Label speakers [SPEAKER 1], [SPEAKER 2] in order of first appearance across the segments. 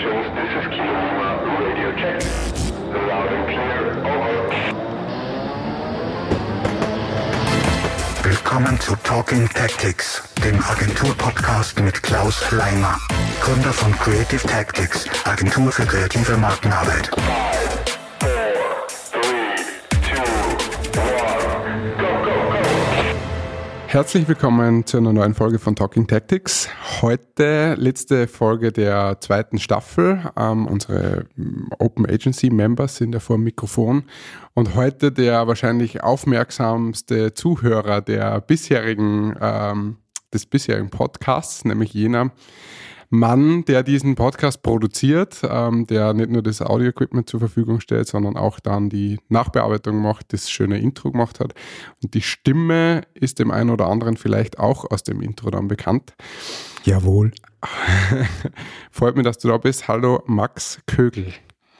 [SPEAKER 1] stations, this is Kilo Lima, radio check. Loud and clear, over.
[SPEAKER 2] Willkommen zu Talking Tactics, dem Agentur-Podcast mit Klaus Leimer, Gründer von Creative Tactics, Agentur für kreative Markenarbeit.
[SPEAKER 3] Herzlich willkommen zu einer neuen Folge von Talking Tactics. Heute letzte Folge der zweiten Staffel. Ähm, unsere mm, Open Agency Members sind ja vor dem Mikrofon und heute der wahrscheinlich aufmerksamste Zuhörer der bisherigen, ähm, des bisherigen Podcasts, nämlich jener, Mann, der diesen Podcast produziert, ähm, der nicht nur das Audio-Equipment zur Verfügung stellt, sondern auch dann die Nachbearbeitung macht, das schöne Intro gemacht hat. Und die Stimme ist dem einen oder anderen vielleicht auch aus dem Intro dann bekannt.
[SPEAKER 4] Jawohl.
[SPEAKER 3] Freut mich, dass du da bist. Hallo Max Kögel.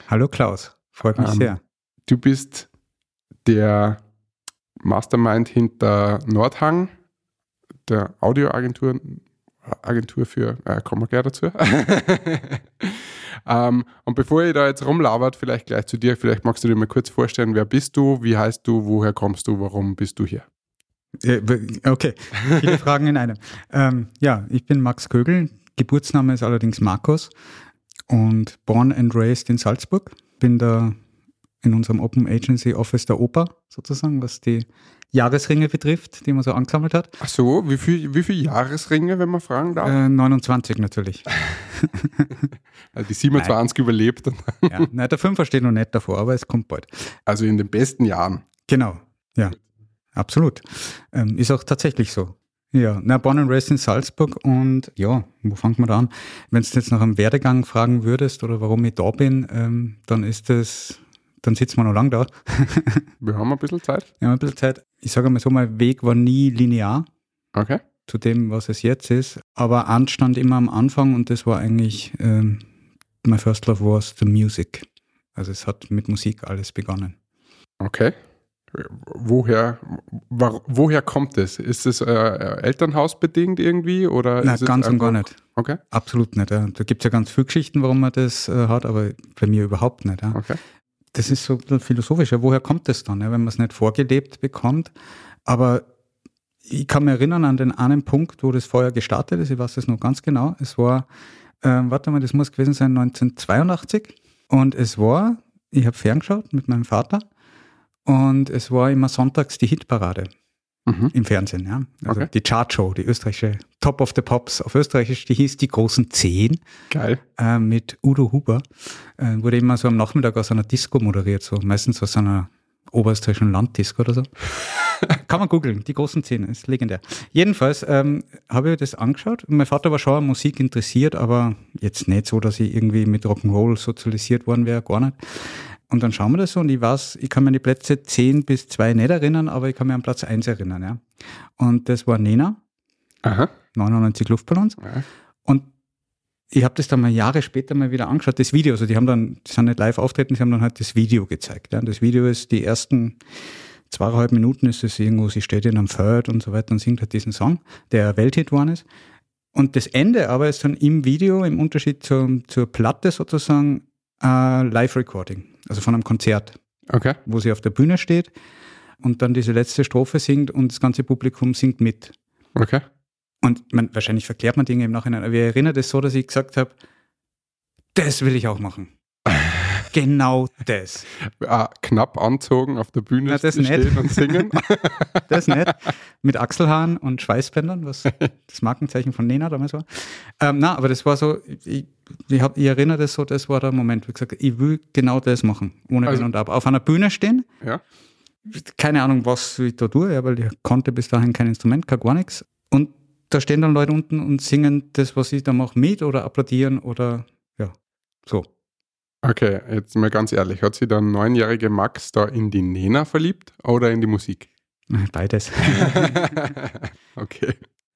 [SPEAKER 4] Hallo Klaus. Freut mich
[SPEAKER 3] Ähm,
[SPEAKER 4] sehr.
[SPEAKER 3] Du bist der Mastermind hinter Nordhang, der Audioagentur, Agentur für, äh, kommen wir gleich dazu. ähm, und bevor ihr da jetzt rumlabert, vielleicht gleich zu dir, vielleicht magst du dir mal kurz vorstellen, wer bist du, wie heißt du, woher kommst du, warum bist du hier?
[SPEAKER 4] Äh, Okay, viele Fragen in einem. Ähm, ja, ich bin Max Kögel. Geburtsname ist allerdings Markus und born and raised in Salzburg. Bin da in unserem Open Agency Office der Oper sozusagen, was die Jahresringe betrifft, die man so angesammelt hat.
[SPEAKER 3] Ach so, wie viel, wie viel Jahresringe, wenn man fragen darf?
[SPEAKER 4] Äh, 29 natürlich.
[SPEAKER 3] Also die 27 überlebt,
[SPEAKER 4] Ja, nein, der Fünfer steht noch nicht davor, aber es kommt bald.
[SPEAKER 3] also in den besten Jahren.
[SPEAKER 4] Genau, ja, absolut. Ähm, ist auch tatsächlich so. Ja, na, born and raised in Salzburg und ja, wo fangen wir da an? Wenn du jetzt nach einem Werdegang fragen würdest oder warum ich da bin, ähm, dann ist das, dann sitzen wir noch lang da.
[SPEAKER 3] Wir haben ein bisschen Zeit.
[SPEAKER 4] Wir haben ein bisschen Zeit. Ich sage mal so, mein Weg war nie linear
[SPEAKER 3] Okay.
[SPEAKER 4] zu dem, was es jetzt ist, aber eins stand immer am Anfang und das war eigentlich, ähm, my first love was the music. Also es hat mit Musik alles begonnen.
[SPEAKER 3] Okay. Woher, woher kommt es? Ist es äh, Elternhausbedingt irgendwie? Oder es
[SPEAKER 4] ganz und gar nicht.
[SPEAKER 3] Okay,
[SPEAKER 4] Absolut nicht. Ja. Da gibt es ja ganz viele Geschichten, warum man das äh, hat, aber bei mir überhaupt nicht. Ja.
[SPEAKER 3] okay.
[SPEAKER 4] Das ist so ein philosophisch. Ja. Woher kommt das dann, ja, wenn man es nicht vorgelebt bekommt? Aber ich kann mich erinnern an den einen Punkt, wo das Feuer gestartet ist. Ich weiß das noch ganz genau. Es war, ähm, warte mal, das muss gewesen sein 1982. Und es war, ich habe ferngeschaut mit meinem Vater und es war immer sonntags die Hitparade
[SPEAKER 3] Mhm.
[SPEAKER 4] im Fernsehen, ja. Also
[SPEAKER 3] Okay.
[SPEAKER 4] die Chartshow, die österreichische Top of the Pops auf Österreichisch, die hieß die großen Zehn
[SPEAKER 3] Geil.
[SPEAKER 4] äh, mit Udo Huber. Äh, wurde immer so am Nachmittag aus einer Disco moderiert, so meistens aus einer oberösterreichischen Landdisco oder so. Kann man googeln, die großen Zehn, ist legendär. Jedenfalls ähm, habe ich das angeschaut. Mein Vater war schon an Musik interessiert, aber jetzt nicht so, dass ich irgendwie mit Rock'n'Roll sozialisiert worden wäre, gar nicht. Und dann schauen wir das so und ich weiß, ich kann mir die Plätze 10 bis 2 nicht erinnern, aber ich kann mir an Platz 1 erinnern. Ja. Und das war Nena,
[SPEAKER 3] Aha.
[SPEAKER 4] 99 Luftballons.
[SPEAKER 3] Ja.
[SPEAKER 4] Und ich habe das dann mal Jahre später mal wieder angeschaut, das Video. Also die haben dann, die sind nicht live auftreten, sie haben dann halt das Video gezeigt. Ja. Und Das Video ist die ersten zweieinhalb Minuten ist es irgendwo, sie steht in einem Feld und so weiter und singt halt diesen Song, der Welthit geworden ist. Und das Ende aber ist dann im Video, im Unterschied zur, zur Platte sozusagen, äh, Live-Recording, also von einem Konzert
[SPEAKER 3] Okay.
[SPEAKER 4] wo sie auf der Bühne steht und dann diese letzte Strophe singt und das ganze Publikum singt mit.
[SPEAKER 3] Okay.
[SPEAKER 4] Und man, wahrscheinlich verklärt man Dinge im Nachhinein, aber ich erinnere das so, dass ich gesagt habe, das will ich auch machen. Genau das.
[SPEAKER 3] Ah, knapp anzogen auf der Bühne
[SPEAKER 4] Na, das
[SPEAKER 3] stehen
[SPEAKER 4] nicht.
[SPEAKER 3] und singen.
[SPEAKER 4] Das nicht. Mit Achselhaaren und Schweißbändern, was das Markenzeichen von Nena damals war. Ähm, na, aber das war so, ich, ich, hab, ich erinnere das so, das war der Moment, wo ich gesagt habe, ich will genau das machen, ohne
[SPEAKER 3] Also-
[SPEAKER 4] Wenn und Aber. Auf einer Bühne stehen,
[SPEAKER 3] ja.
[SPEAKER 4] keine Ahnung, was ich da tue, ja, weil ich konnte bis dahin kein Instrument, kein gar nichts. Und da stehen dann Leute unten und singen das, was ich da mache, mit oder applaudieren oder ja, so.
[SPEAKER 3] Okay, jetzt mal ganz ehrlich. Hat sich der neunjährige Max da in die Nena verliebt oder in die Musik?
[SPEAKER 4] Beides.
[SPEAKER 3] okay.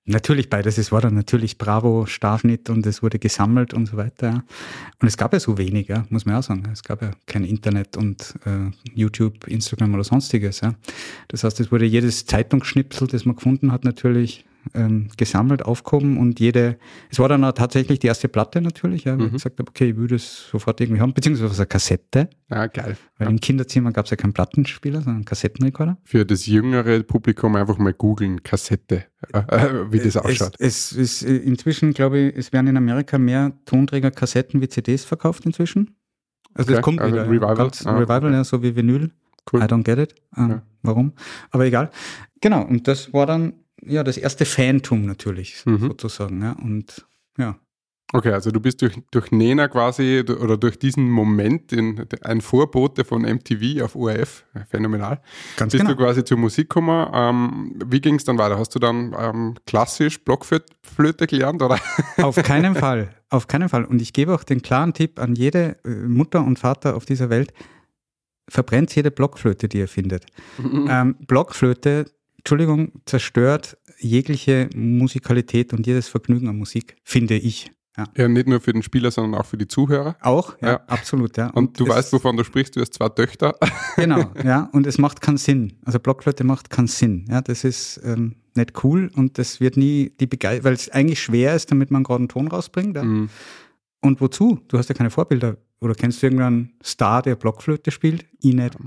[SPEAKER 4] Natürlich beides. Es war dann natürlich Bravo, Starschnitt und es wurde gesammelt und so weiter. Und es gab ja so wenig, ja, muss man auch sagen. Es gab ja kein Internet und äh, YouTube, Instagram oder sonstiges. Ja. Das heißt, es wurde jedes Zeitungsschnipsel, das man gefunden hat, natürlich ähm, gesammelt, aufgehoben und jede, es war dann auch tatsächlich die erste Platte natürlich, ja, weil ich gesagt habe, okay, ich würde es sofort irgendwie haben, beziehungsweise eine Kassette,
[SPEAKER 3] Ah, geil.
[SPEAKER 4] weil im Kinderzimmer gab es ja keinen Plattenspieler, sondern einen Kassettenrekorder.
[SPEAKER 3] Für das jüngere Publikum einfach mal googeln, Kassette, äh, äh, wie das ausschaut.
[SPEAKER 4] Es, es ist äh, inzwischen, glaube ich, es werden in Amerika mehr Tonträger-Kassetten wie CDs verkauft inzwischen. Also
[SPEAKER 3] Okay,
[SPEAKER 4] das kommt
[SPEAKER 3] also
[SPEAKER 4] wieder.
[SPEAKER 3] Revival.
[SPEAKER 4] Ja.
[SPEAKER 3] Ah,
[SPEAKER 4] Revival, ja, so wie Vinyl.
[SPEAKER 3] Cool.
[SPEAKER 4] I don't get it. Ähm,
[SPEAKER 3] Ja.
[SPEAKER 4] Warum? Aber egal. Genau, und das war dann ja das erste Fantum natürlich,
[SPEAKER 3] Mhm.
[SPEAKER 4] sozusagen. Ja. Und ja.
[SPEAKER 3] Okay, also du bist durch, durch Nena quasi oder durch diesen Moment in, ein Vorbote von MTV auf ORF, äh, phänomenal,
[SPEAKER 4] Ganz
[SPEAKER 3] bist
[SPEAKER 4] genau.
[SPEAKER 3] du quasi zur Musik gekommen. Ähm, wie ging es dann weiter? Hast du dann ähm, klassisch Blockflöte gelernt oder?
[SPEAKER 4] Auf keinen Fall. Auf keinen Fall. Und ich gebe auch den klaren Tipp an jede äh, Mutter und Vater auf dieser Welt, verbrennt jede Blockflöte, die ihr findet. Ähm, Blockflöte, Entschuldigung, zerstört jegliche Musikalität und jedes Vergnügen an Musik, finde ich. Ja.
[SPEAKER 3] Ja, nicht nur für den Spieler, sondern auch für die Zuhörer.
[SPEAKER 4] Auch, ja,
[SPEAKER 3] Ja.
[SPEAKER 4] absolut, ja.
[SPEAKER 3] Und, du
[SPEAKER 4] es-
[SPEAKER 3] weißt, wovon du sprichst, du hast zwei Töchter.
[SPEAKER 4] Genau, ja, und es macht keinen Sinn. Also Blockflöte macht keinen Sinn. Ja, das ist ähm, nicht cool und das wird nie die Begeisterung, weil es eigentlich schwer ist, damit man gerade einen Ton rausbringt. Ja.
[SPEAKER 3] Mhm.
[SPEAKER 4] Und wozu? Du hast ja keine Vorbilder. Oder kennst du irgendeinen Star, der Blockflöte spielt? Ich nicht.
[SPEAKER 3] Äh,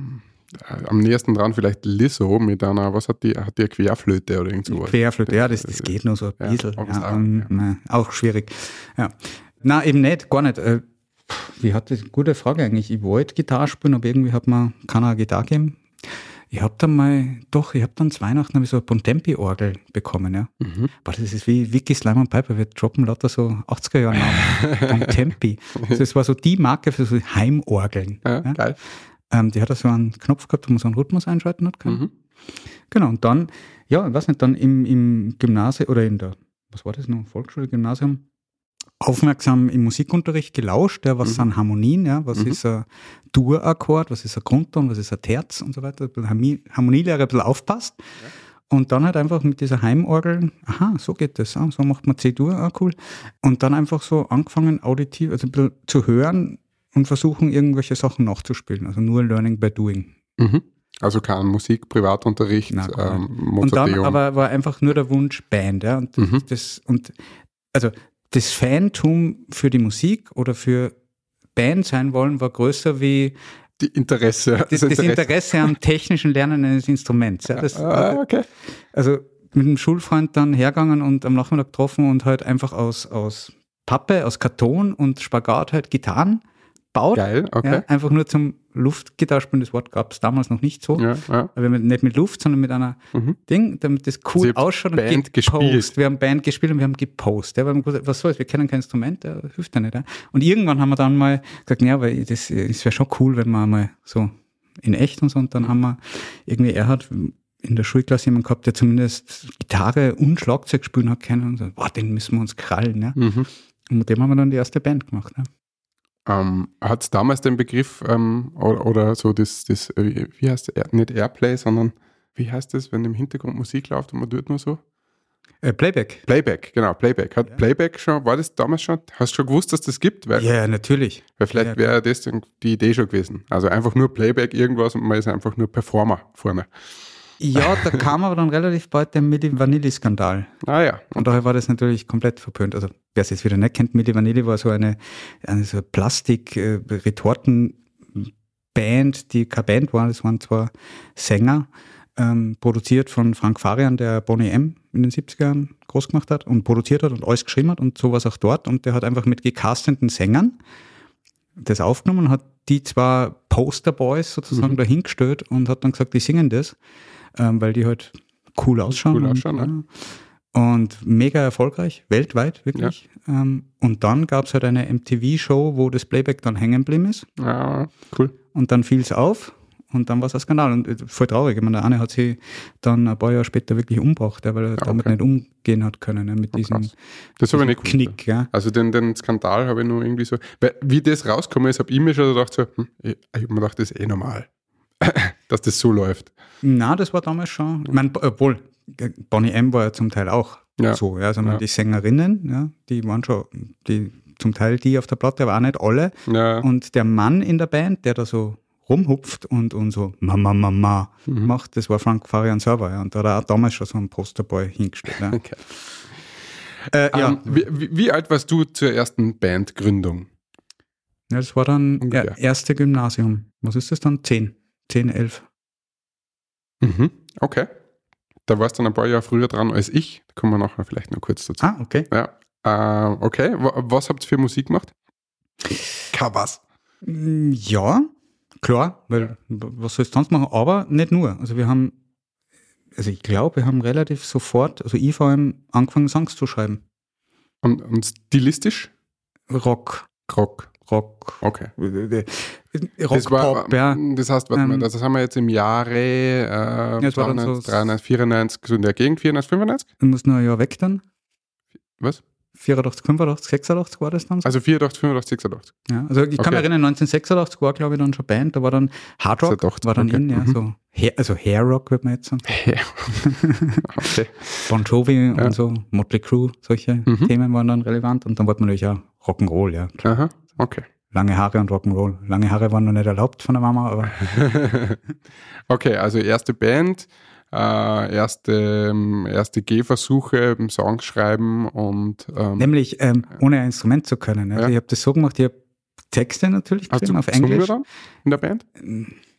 [SPEAKER 3] Am nächsten dran vielleicht Lizzo mit einer, was hat die, hat die eine Querflöte oder irgend sowas?
[SPEAKER 4] Querflöte, ja, das, das geht nur so ein
[SPEAKER 3] Ja,
[SPEAKER 4] bisschen. Ja,
[SPEAKER 3] auch,
[SPEAKER 4] ähm,
[SPEAKER 3] ja.
[SPEAKER 4] auch schwierig. Ja. Na, eben nicht, gar nicht. Äh, Wie hat das? Gute Frage eigentlich. Ich wollte Gitarre spielen, aber irgendwie hat mir keiner eine Gitarre gegeben. Ich habe dann mal, doch, ich habe dann zu Weihnachten so eine Bontempi-Orgel bekommen, ja.
[SPEAKER 3] Mhm.
[SPEAKER 4] Boah, das ist wie Vicky Slimer Piper, wir droppen lauter so 80er Jahre Namen. Bontempi. Also das war so die Marke für so Heimorgeln.
[SPEAKER 3] Ja,
[SPEAKER 4] ja.
[SPEAKER 3] geil.
[SPEAKER 4] Ähm, die hat da so einen Knopf gehabt, wo man so einen Rhythmus einschalten hat können.
[SPEAKER 3] Mhm.
[SPEAKER 4] Genau, und dann, ja, ich weiß nicht, dann im, im Gymnasium oder in der, was war das noch, Volksschule, Gymnasium, aufmerksam im Musikunterricht gelauscht, ja, was
[SPEAKER 3] Mhm.
[SPEAKER 4] sind Harmonien, ja, was
[SPEAKER 3] Mhm.
[SPEAKER 4] ist ein Dur-Akkord, was ist ein Grundton, was ist ein Terz und so weiter, ein bisschen Harmonie- Harmonielehre ein bisschen aufpasst. Und dann halt einfach mit dieser Heimorgel, aha, so geht das, ah, so macht man C-Dur, ah, cool. Und dann einfach so angefangen, auditiv, also ein bisschen zu hören und versuchen, irgendwelche Sachen nachzuspielen. Also nur Learning by Doing.
[SPEAKER 3] Mhm. Also kein Musik, Privatunterricht,
[SPEAKER 4] gar
[SPEAKER 3] ähm,
[SPEAKER 4] Und dann aber war einfach nur der Wunsch Band, ja. Und das,
[SPEAKER 3] Mhm.
[SPEAKER 4] das, und also das Fantum für die Musik oder für Band sein wollen war größer wie
[SPEAKER 3] die Interesse.
[SPEAKER 4] das, das Interesse am technischen Lernen eines Instruments. Ja. Das,
[SPEAKER 3] Ah, okay.
[SPEAKER 4] also mit einem Schulfreund dann hergegangen und am Nachmittag getroffen und halt einfach aus, aus Pappe, aus Karton und Spagat halt Gitarren baut.
[SPEAKER 3] Geil, okay.
[SPEAKER 4] Ja, einfach nur zum Luftgitarrespielen. Das Wort gab es damals noch nicht so.
[SPEAKER 3] Ja, ja.
[SPEAKER 4] Aber mit- nicht mit Luft, sondern mit einer
[SPEAKER 3] Mhm.
[SPEAKER 4] Ding, damit das cool
[SPEAKER 3] habt
[SPEAKER 4] ausschaut
[SPEAKER 3] Band
[SPEAKER 4] und
[SPEAKER 3] gespielt.
[SPEAKER 4] gepostet. Wir haben Band gespielt und wir haben gepostet. Ja, wir gesagt, was soll's, wir kennen kein Instrument, ja, hilft ja nicht. Ja. Und irgendwann haben wir dann mal gesagt, ja, weil das, das wäre schon cool, wenn wir mal so in echt und so. Und dann haben wir irgendwie, er hat in der Schulklasse jemanden gehabt, der zumindest Gitarre und Schlagzeug spielen hat können. Und so, boah, den müssen wir uns krallen. Ja.
[SPEAKER 3] Mhm.
[SPEAKER 4] Und mit dem haben wir dann die erste Band gemacht. Ja.
[SPEAKER 3] Ähm, Hat es damals den Begriff ähm, oder, oder so das, das äh, wie heißt der? nicht Airplay, sondern wie heißt das, wenn im Hintergrund Musik läuft und man tut nur so?
[SPEAKER 4] Äh, Playback.
[SPEAKER 3] Playback, genau, Playback. Hat
[SPEAKER 4] Ja.
[SPEAKER 3] Playback schon, war das damals schon? Hast du schon gewusst, dass das gibt? Weil,
[SPEAKER 4] Ja, natürlich.
[SPEAKER 3] weil vielleicht
[SPEAKER 4] Ja,
[SPEAKER 3] wäre das die Idee schon gewesen. Also einfach nur Playback irgendwas und man ist einfach nur Performer vorne.
[SPEAKER 4] Ja, da kam aber dann relativ bald der Milli Vanilli-Skandal.
[SPEAKER 3] Ah ja,
[SPEAKER 4] Und daher war das natürlich komplett verpönt. Also, wer es jetzt wieder nicht kennt, Milli Vanilli war so eine, eine so Plastik-Retorten-Band, die keine Band war, das waren zwar Sänger, ähm, produziert von Frank Farian, der Bonnie M. in den 70er Jahren groß gemacht hat und produziert hat und alles geschrieben hat und sowas auch dort. Und der hat einfach mit gecasteten Sängern das aufgenommen und hat die zwei Posterboys sozusagen dahingestellt und hat dann gesagt, die singen das, ähm, weil die halt cool ausschauen.
[SPEAKER 3] Cool
[SPEAKER 4] und,
[SPEAKER 3] ausschauen, ja.
[SPEAKER 4] Und mega erfolgreich, weltweit wirklich. Ähm, und dann gab es halt eine MTV-Show, wo das Playback dann hängen geblieben ist.
[SPEAKER 3] ja, cool.
[SPEAKER 4] Und dann fiel es auf und dann war es ein Skandal. Und äh, voll traurig. Ich meine, der eine hat sie dann ein paar Jahre später wirklich umgebracht, ja, weil er damit
[SPEAKER 3] okay.
[SPEAKER 4] nicht umgehen hat können, ja, mit diesem,
[SPEAKER 3] Krass. Das nicht
[SPEAKER 4] diesem
[SPEAKER 3] gewusst.
[SPEAKER 4] Knick. Ja.
[SPEAKER 3] Also den, den Skandal habe ich nur irgendwie so, weil wie das rausgekommen ist, habe ich mir schon gedacht, so, hm, ich, ich habe mir gedacht, das ist eh normal, dass das so läuft.
[SPEAKER 4] Na, das war damals schon. Ich meine, obwohl, Bonnie M war ja zum Teil auch
[SPEAKER 3] Ja.
[SPEAKER 4] so, ja, sondern
[SPEAKER 3] Ja.
[SPEAKER 4] die Sängerinnen, ja, die waren schon, die zum Teil die auf der Platte, aber auch nicht alle.
[SPEAKER 3] Ja,
[SPEAKER 4] Und der Mann in der Band, der da so rumhupft und, und so Mama, Mama
[SPEAKER 3] Mhm.
[SPEAKER 4] macht, das war Frank Farian selber. Ja. Und da hat er auch damals schon so einen Posterboy hingestellt. Ja.
[SPEAKER 3] Okay.
[SPEAKER 4] Äh, ja.
[SPEAKER 3] Ähm, wie, wie, alt warst du zur ersten Bandgründung?
[SPEAKER 4] ja, das war dann
[SPEAKER 3] Ungefähr.
[SPEAKER 4] erste Gymnasium. Was ist das dann? Zehn, zehn, elf.
[SPEAKER 3] Mhm. Okay. Da warst du dann ein paar Jahre früher dran als ich. Da kommen wir nachher vielleicht noch kurz dazu.
[SPEAKER 4] Ah, okay.
[SPEAKER 3] Ja. Äh, okay. Wa- Was habt ihr für Musik gemacht? Covers.
[SPEAKER 4] Mm, Ja, klar, weil was soll ich sonst machen? Aber nicht nur. Also wir haben, also ich glaube, wir haben relativ sofort, also ich vor allem angefangen, Songs zu schreiben.
[SPEAKER 3] Und, und stilistisch?
[SPEAKER 4] Rock,
[SPEAKER 3] Rock.
[SPEAKER 4] Rock,
[SPEAKER 3] Okay.
[SPEAKER 4] Rock,
[SPEAKER 3] das, war,
[SPEAKER 4] Pop, ja.
[SPEAKER 3] das heißt, warte mal,
[SPEAKER 4] Ähm,
[SPEAKER 3] das haben wir jetzt im Jahre äh,
[SPEAKER 4] dann
[SPEAKER 3] 92,
[SPEAKER 4] so-
[SPEAKER 3] 93, 94, so in der Gegend, 94, 95?
[SPEAKER 4] Du musst nur ein Jahr weg dann.
[SPEAKER 3] Was?
[SPEAKER 4] 84, 85, 86 war das dann so.
[SPEAKER 3] Also 84, 85, 86.
[SPEAKER 4] Ja, also ich kann
[SPEAKER 3] Okay.
[SPEAKER 4] mich erinnern, 1986 war, glaube ich, dann schon Band, da war dann Hard Rock,
[SPEAKER 3] 86,
[SPEAKER 4] war dann
[SPEAKER 3] okay.
[SPEAKER 4] in, ja,
[SPEAKER 3] Mhm.
[SPEAKER 4] so, Hair, also Hair Rock, würde man jetzt sagen.
[SPEAKER 3] okay.
[SPEAKER 4] Bon Jovi
[SPEAKER 3] Ja.
[SPEAKER 4] und so, Motley Crue, solche
[SPEAKER 3] Mhm.
[SPEAKER 4] Themen waren dann relevant und dann wollte man natürlich auch Rock'n'Roll, ja.
[SPEAKER 3] Aha, okay.
[SPEAKER 4] Lange Haare und Rock'n'Roll. Lange Haare waren noch nicht erlaubt von der Mama, aber
[SPEAKER 3] okay, also erste Band, äh, erste, ähm, erste Gehversuche, ähm, Songs schreiben und ähm,
[SPEAKER 4] nämlich ähm, ohne ein Instrument zu können. Also
[SPEAKER 3] Ja.
[SPEAKER 4] ich habe das so gemacht, ich habe Texte natürlich
[SPEAKER 3] hast du
[SPEAKER 4] geschrieben auf Englisch.
[SPEAKER 3] dann in der Band?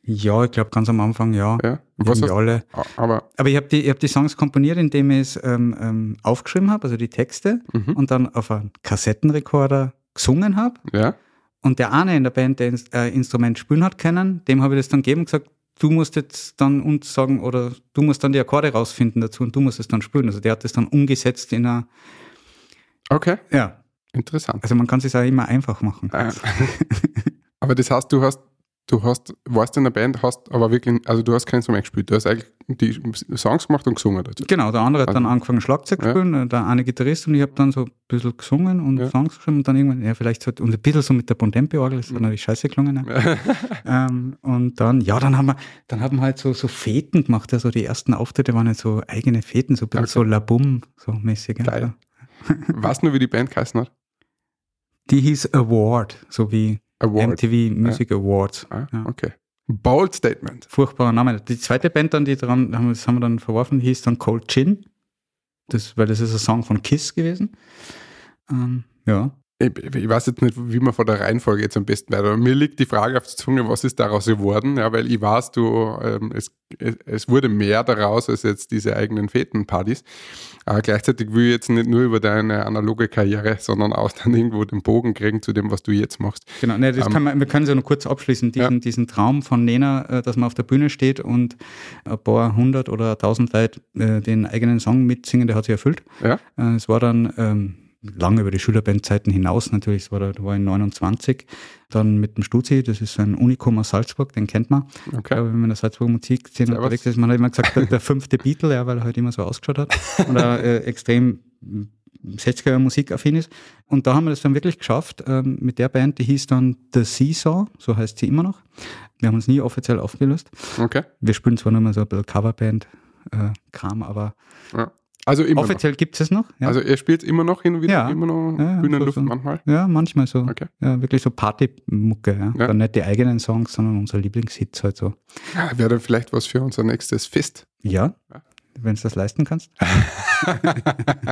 [SPEAKER 4] Ja, ich glaube ganz am Anfang ja.
[SPEAKER 3] Ja. Was hast,
[SPEAKER 4] alle.
[SPEAKER 3] aber
[SPEAKER 4] Aber ich habe die, ich hab die Songs komponiert, indem ich es ähm, ähm, aufgeschrieben habe, also die Texte,
[SPEAKER 3] Mhm.
[SPEAKER 4] und dann auf einen Kassettenrekorder gesungen habe.
[SPEAKER 3] ja,
[SPEAKER 4] Und der eine in der Band, der ins, äh, Instrument spielen hat können, dem habe ich das dann gegeben und gesagt, du musst jetzt dann uns sagen, oder du musst dann die Akkorde rausfinden dazu und du musst es dann spielen. Also der hat das dann umgesetzt in einer,
[SPEAKER 3] okay,
[SPEAKER 4] ja,
[SPEAKER 3] interessant.
[SPEAKER 4] also man kann es auch immer einfach machen.
[SPEAKER 3] Äh, aber das heißt, du hast, du hast, warst in der Band, hast aber wirklich, also du hast kein Instrument gespielt, du hast eigentlich die Songs gemacht und gesungen dazu.
[SPEAKER 4] Genau, der andere hat dann
[SPEAKER 3] Also-
[SPEAKER 4] angefangen Schlagzeug zu
[SPEAKER 3] Ja.
[SPEAKER 4] spielen, äh, der eine Gitarrist und ich habe dann so ein bisschen gesungen und
[SPEAKER 3] Ja.
[SPEAKER 4] Songs geschrieben und dann irgendwann, ja vielleicht so, und ein bisschen so mit der Bontempi-Orgel,
[SPEAKER 3] Mhm.
[SPEAKER 4] das hat natürlich scheiße gelungen. Ne? ähm, und dann, ja, dann haben wir, dann haben wir halt so, so Feten gemacht, also die ersten Auftritte waren halt so eigene Feten, so ein bisschen
[SPEAKER 3] Okay.
[SPEAKER 4] so Labum, so mäßig. ja.
[SPEAKER 3] Geil. weißt du nur, wie die Band geheißen hat?
[SPEAKER 4] Die hieß Award, so wie
[SPEAKER 3] Award.
[SPEAKER 4] MTV Music Awards.
[SPEAKER 3] Ah,
[SPEAKER 4] Ja.
[SPEAKER 3] Okay. Bold Statement.
[SPEAKER 4] Furchtbarer Name. Die zweite Band dann, die dran, das haben wir dann verworfen, hieß dann Cold Chin. Das, weil das ist ein Song von Kiss gewesen. Ähm, ja.
[SPEAKER 3] Ich, ich weiß jetzt nicht, wie man von der Reihenfolge jetzt am besten weiter. Mir liegt die Frage auf der Zunge, was ist daraus geworden? Ja, weil ich weiß, du, ähm, es, es, wurde mehr daraus als jetzt diese eigenen Fetenpartys. Aber gleichzeitig will ich jetzt nicht nur über deine analoge Karriere, sondern auch dann irgendwo den Bogen kriegen zu dem, was du jetzt machst.
[SPEAKER 4] Genau, ne, das
[SPEAKER 3] Ähm,
[SPEAKER 4] kann man, wir können es ja noch kurz abschließen, diesen,
[SPEAKER 3] Ja.
[SPEAKER 4] diesen Traum von Nena, äh, dass man auf der Bühne steht und ein paar hundert oder tausend Leute äh, den eigenen Song mitsingen, der hat sich erfüllt.
[SPEAKER 3] Ja?
[SPEAKER 4] Äh, es war dann ähm, lange über die Schülerbandzeiten hinaus natürlich, es war, da, war ich 29, dann mit dem Stuzi, das ist ein Unikum aus Salzburg, den kennt man. Ich
[SPEAKER 3] Okay.
[SPEAKER 4] glaube, wenn man in der Salzburger Musikszene unterwegs ist, man hat immer gesagt, der, fünfte Beatle, ja, weil er halt immer so ausgeschaut hat und er äh, extrem 60er Musikaffin ist. Und da haben wir das dann wirklich geschafft ähm, mit der Band, die hieß dann The Seesaw, so heißt sie immer noch. Wir haben uns nie offiziell aufgelöst.
[SPEAKER 3] Okay.
[SPEAKER 4] Wir spielen zwar nur mal so ein bisschen Coverband-Kram, aber
[SPEAKER 3] Ja. Also immer
[SPEAKER 4] offiziell gibt es noch.
[SPEAKER 3] noch.
[SPEAKER 4] Ja.
[SPEAKER 3] Also ihr spielt immer noch hin und wieder,
[SPEAKER 4] Ja.
[SPEAKER 3] immer noch
[SPEAKER 4] Ja,
[SPEAKER 3] Bühnenluft
[SPEAKER 4] so- so.
[SPEAKER 3] manchmal.
[SPEAKER 4] ja, manchmal so.
[SPEAKER 3] Okay.
[SPEAKER 4] Ja, wirklich so Partymucke. Ja.
[SPEAKER 3] Ja.
[SPEAKER 4] Dann nicht die eigenen Songs, sondern unser Lieblingshits halt so.
[SPEAKER 3] Ja, wäre dann vielleicht was für unser nächstes Fest.
[SPEAKER 4] Ja, wenn du das leisten kannst.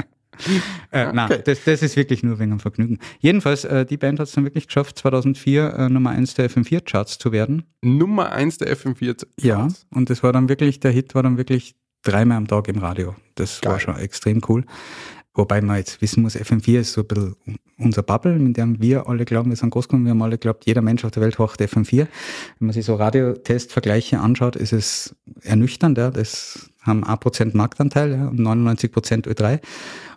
[SPEAKER 4] äh, Nein,
[SPEAKER 3] Okay.
[SPEAKER 4] das, das ist wirklich nur wegen dem Vergnügen. Jedenfalls, äh, die Band hat es dann wirklich geschafft, 2004 äh, Nummer 1 der FM4-Charts zu werden.
[SPEAKER 3] Nummer eins der FM4.
[SPEAKER 4] Ja, und das war dann wirklich, der Hit war dann wirklich dreimal am Tag im Radio. Das
[SPEAKER 3] Geil.
[SPEAKER 4] war schon extrem cool. Wobei man jetzt wissen muss, FM4 ist so ein bisschen unser Bubble, mit dem wir alle glauben, wir sind groß geworden. Wir haben alle geglaubt, jeder Mensch auf der Welt horcht FM4. Wenn man sich so Radiotestvergleiche anschaut, ist es ernüchternd. Ja. Das haben 1% Marktanteil ja, und 99% Ö3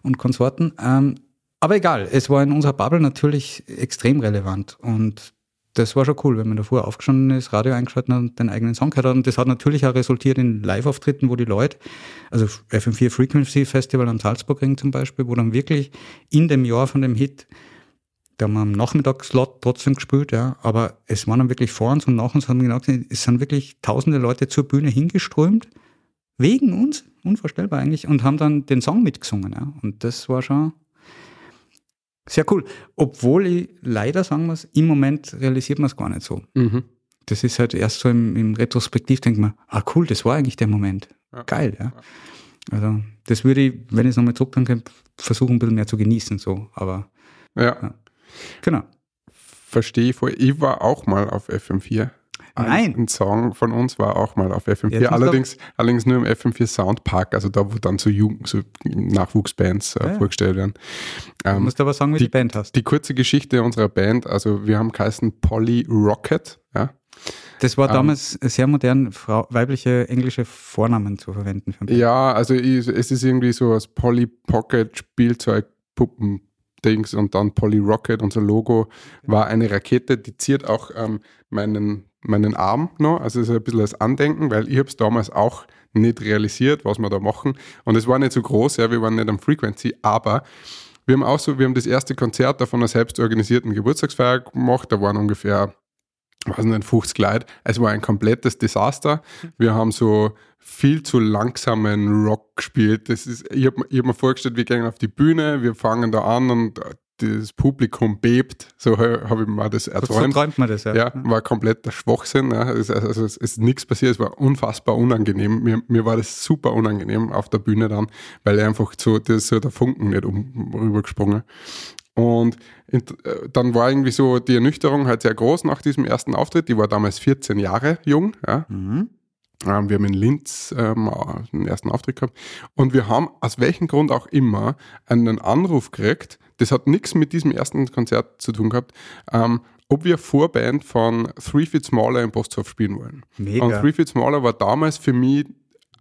[SPEAKER 4] und Konsorten. Ähm, aber egal, es war in unserer Bubble natürlich extrem relevant. Und das war schon cool, wenn man davor aufgestanden ist, Radio eingeschaltet hat und den eigenen Song gehört hat. Und das hat natürlich auch resultiert in Live-Auftritten, wo die Leute, also FM4 Frequency Festival am Salzburgring zum Beispiel, wo dann wirklich in dem Jahr von dem Hit, da haben wir am Nachmittagsslot trotzdem gespielt, ja, aber es waren dann wirklich vor uns und nach uns haben wir genau gesehen, es sind wirklich tausende Leute zur Bühne hingeströmt, wegen uns, unvorstellbar eigentlich, und haben dann den Song mitgesungen, ja. Und das war schon sehr cool. Obwohl ich leider sagen muss, im Moment realisiert man es gar nicht so.
[SPEAKER 3] Mhm.
[SPEAKER 4] das ist halt erst so im, im Retrospektiv, denkt man, ah cool, das war eigentlich der Moment.
[SPEAKER 3] Ja.
[SPEAKER 4] Geil, ja. Also das würde ich, wenn ich es nochmal zurückbringen könnte, versuchen, ein bisschen mehr zu genießen, so. Aber
[SPEAKER 3] Ja,
[SPEAKER 4] genau.
[SPEAKER 3] verstehe ich voll. Ich war auch mal auf FM4.
[SPEAKER 4] Nein.
[SPEAKER 3] Ein Song von uns war auch mal auf FM4.
[SPEAKER 4] Jetzt ist
[SPEAKER 3] allerdings, allerdings nur im FM4 Soundpark, also da, wo dann so Jugend, so Nachwuchsbands äh,
[SPEAKER 4] Ja,
[SPEAKER 3] vorgestellt werden.
[SPEAKER 4] Du
[SPEAKER 3] Ähm,
[SPEAKER 4] musst aber sagen, wie die, Band hast.
[SPEAKER 3] die kurze Geschichte unserer Band, also wir haben geheißen Polly Rocket, ja.
[SPEAKER 4] Das war
[SPEAKER 3] ähm,
[SPEAKER 4] damals sehr modern, Frau, weibliche englische Vornamen zu verwenden. Für
[SPEAKER 3] Ja, also es ist irgendwie so als Polly Pocket Spielzeug Puppen Dings und dann Polly Rocket, unser Logo war eine Rakete, die ziert auch ähm, meinen, meinen Arm noch, also es ist ein bisschen als Andenken, weil ich habe es damals auch nicht realisiert, was wir da machen und es war nicht so groß, ja, wir waren nicht am Frequency, aber wir haben auch so, wir haben das erste Konzert davon einer selbst organisierten Geburtstagsfeier gemacht, da waren ungefähr weiß nicht, 50 Leute. Es war ein komplettes Desaster. Wir haben so viel zu langsamen Rock gespielt. Das ist, ich habe hab mir vorgestellt, wir gehen auf die Bühne, wir fangen da an und das Publikum bebt. So habe ich mir das
[SPEAKER 4] so
[SPEAKER 3] erträumt.
[SPEAKER 4] träumt man das, ja.
[SPEAKER 3] Ja, war kompletter Schwachsinn. Ja. Es, also es ist nichts passiert, es war unfassbar unangenehm. Mir, mir war das super unangenehm auf der Bühne dann, weil einfach so, das so der Funken nicht um, rübergesprungen. Und äh, dann war irgendwie so die Ernüchterung halt sehr groß nach diesem ersten Auftritt. Die war damals 14 Jahre jung. Ja.
[SPEAKER 4] Mhm.
[SPEAKER 3] Ähm, wir haben in Linz ähm, den ersten Auftritt gehabt. Und wir haben aus welchem Grund auch immer einen Anruf gekriegt, das hat nichts mit diesem ersten Konzert zu tun gehabt, ähm, ob wir Vorband von Three Feet Smaller im Posthof spielen wollen.
[SPEAKER 4] Mega.
[SPEAKER 3] Und Three Feet Smaller war damals für mich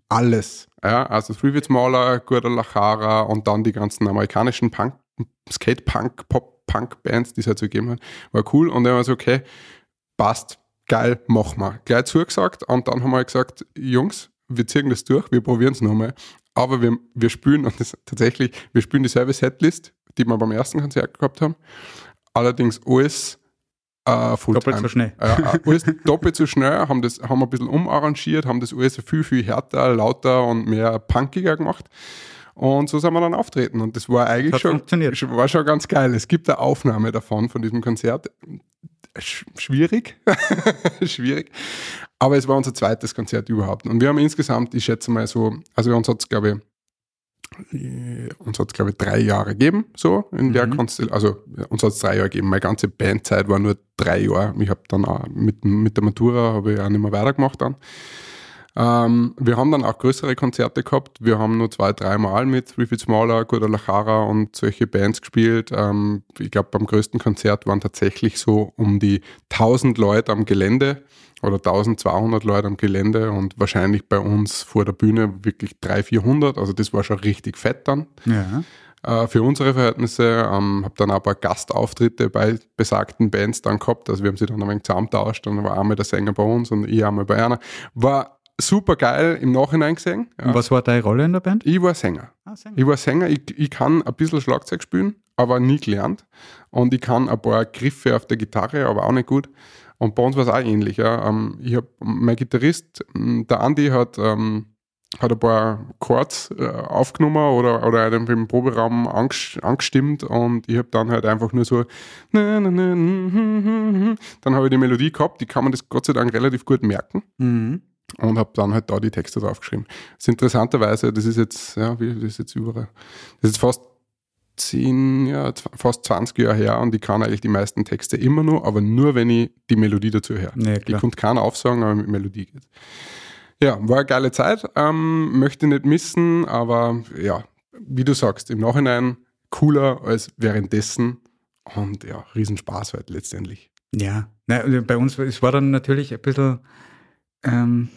[SPEAKER 3] alles. Ja, also Three Feet Smaller, Gurda Lachara und dann die ganzen amerikanischen Punk, Skate-Punk, Pop-Punk-Bands, die es halt so gegeben hat. War cool. Und dann war so, okay, passt, geil, machen wir. Gleich zugesagt und dann haben wir gesagt, Jungs, wir ziehen das durch, wir probieren es nochmal. Aber wir, wir spielen, und das tatsächlich, wir spielen dieselbe Setlist, die wir beim ersten Konzert gehabt haben. Allerdings alles äh, Fulltime.
[SPEAKER 4] Doppelt so schnell.
[SPEAKER 3] Äh, alles doppelt so schnell, haben das haben ein bisschen umarrangiert, haben das alles viel, viel härter, lauter und mehr punkiger gemacht. Und so sind wir dann auftreten. Und das war eigentlich
[SPEAKER 4] Hat
[SPEAKER 3] schon, war schon ganz geil. Es gibt eine Aufnahme davon, von diesem Konzert. Sch schwierig. schwierig. Aber es war unser zweites Konzert überhaupt. Und wir haben insgesamt, ich schätze mal so, also uns hat es, glaube ich, uns hat es, glaube ich, drei Jahre gegeben, so in der
[SPEAKER 4] Mhm.
[SPEAKER 3] Konstellation. Also uns hat es drei Jahre gegeben. Meine ganze Bandzeit war nur drei Jahre. Ich habe dann auch mit, mit der Matura habe ich auch nicht mehr weitergemacht dann. Ähm, wir haben dann auch größere Konzerte gehabt. Wir haben nur zwei, dreimal mit Three Feet Smaller, Guadalajara und solche Bands gespielt. Ähm, ich glaube, beim größten Konzert waren tatsächlich so um die 1000 Leute am Gelände oder 1200 Leute am Gelände und wahrscheinlich bei uns vor der Bühne wirklich 300, 400. Also das war schon richtig fett dann
[SPEAKER 4] Ja.
[SPEAKER 3] äh, für unsere Verhältnisse. Ähm, habe dann paar Gastauftritte bei besagten Bands dann gehabt. Also wir haben sie dann ein wenig zusammentauscht. Dann war einmal der Sänger bei uns und ich einmal bei einer. War super geil im Nachhinein gesehen.
[SPEAKER 4] Und
[SPEAKER 3] Ja.
[SPEAKER 4] was war deine Rolle in der Band?
[SPEAKER 3] Ich war Sänger.
[SPEAKER 4] Ah, Sänger.
[SPEAKER 3] Ich war Sänger, ich, ich kann ein bisschen Schlagzeug spielen, aber nie gelernt. Und ich kann ein paar Griffe auf der Gitarre, aber auch nicht gut. Und bei uns war es auch ähnlich. Ja. Ähm, Ich hab, mein Gitarrist, m, der Andi, hat, ähm, hat ein paar Chords äh, aufgenommen oder, oder im Proberaum anges- angestimmt und ich habe dann halt einfach nur so hm, hm, hm, hm. dann habe ich die Melodie gehabt, die kann man das Gott sei Dank relativ gut merken
[SPEAKER 4] Mhm.
[SPEAKER 3] Und habe dann halt da die Texte draufgeschrieben. Das ist interessanterweise, das ist jetzt, ja, wie, das ist jetzt überall, das ist fast zehn, ja, fast 20 Jahre her und ich kann eigentlich die meisten Texte immer nur, aber nur, wenn ich die Melodie dazu höre.
[SPEAKER 4] Ja, klar.
[SPEAKER 3] kommt keiner aufsagen, aber mit Melodie geht. Ja, war eine geile Zeit, ähm, möchte nicht missen, aber ja, wie du sagst, im Nachhinein cooler als währenddessen und ja, Riesenspaß halt letztendlich.
[SPEAKER 4] Ja, Na, bei uns, es war dann natürlich ein bisschen, ähm,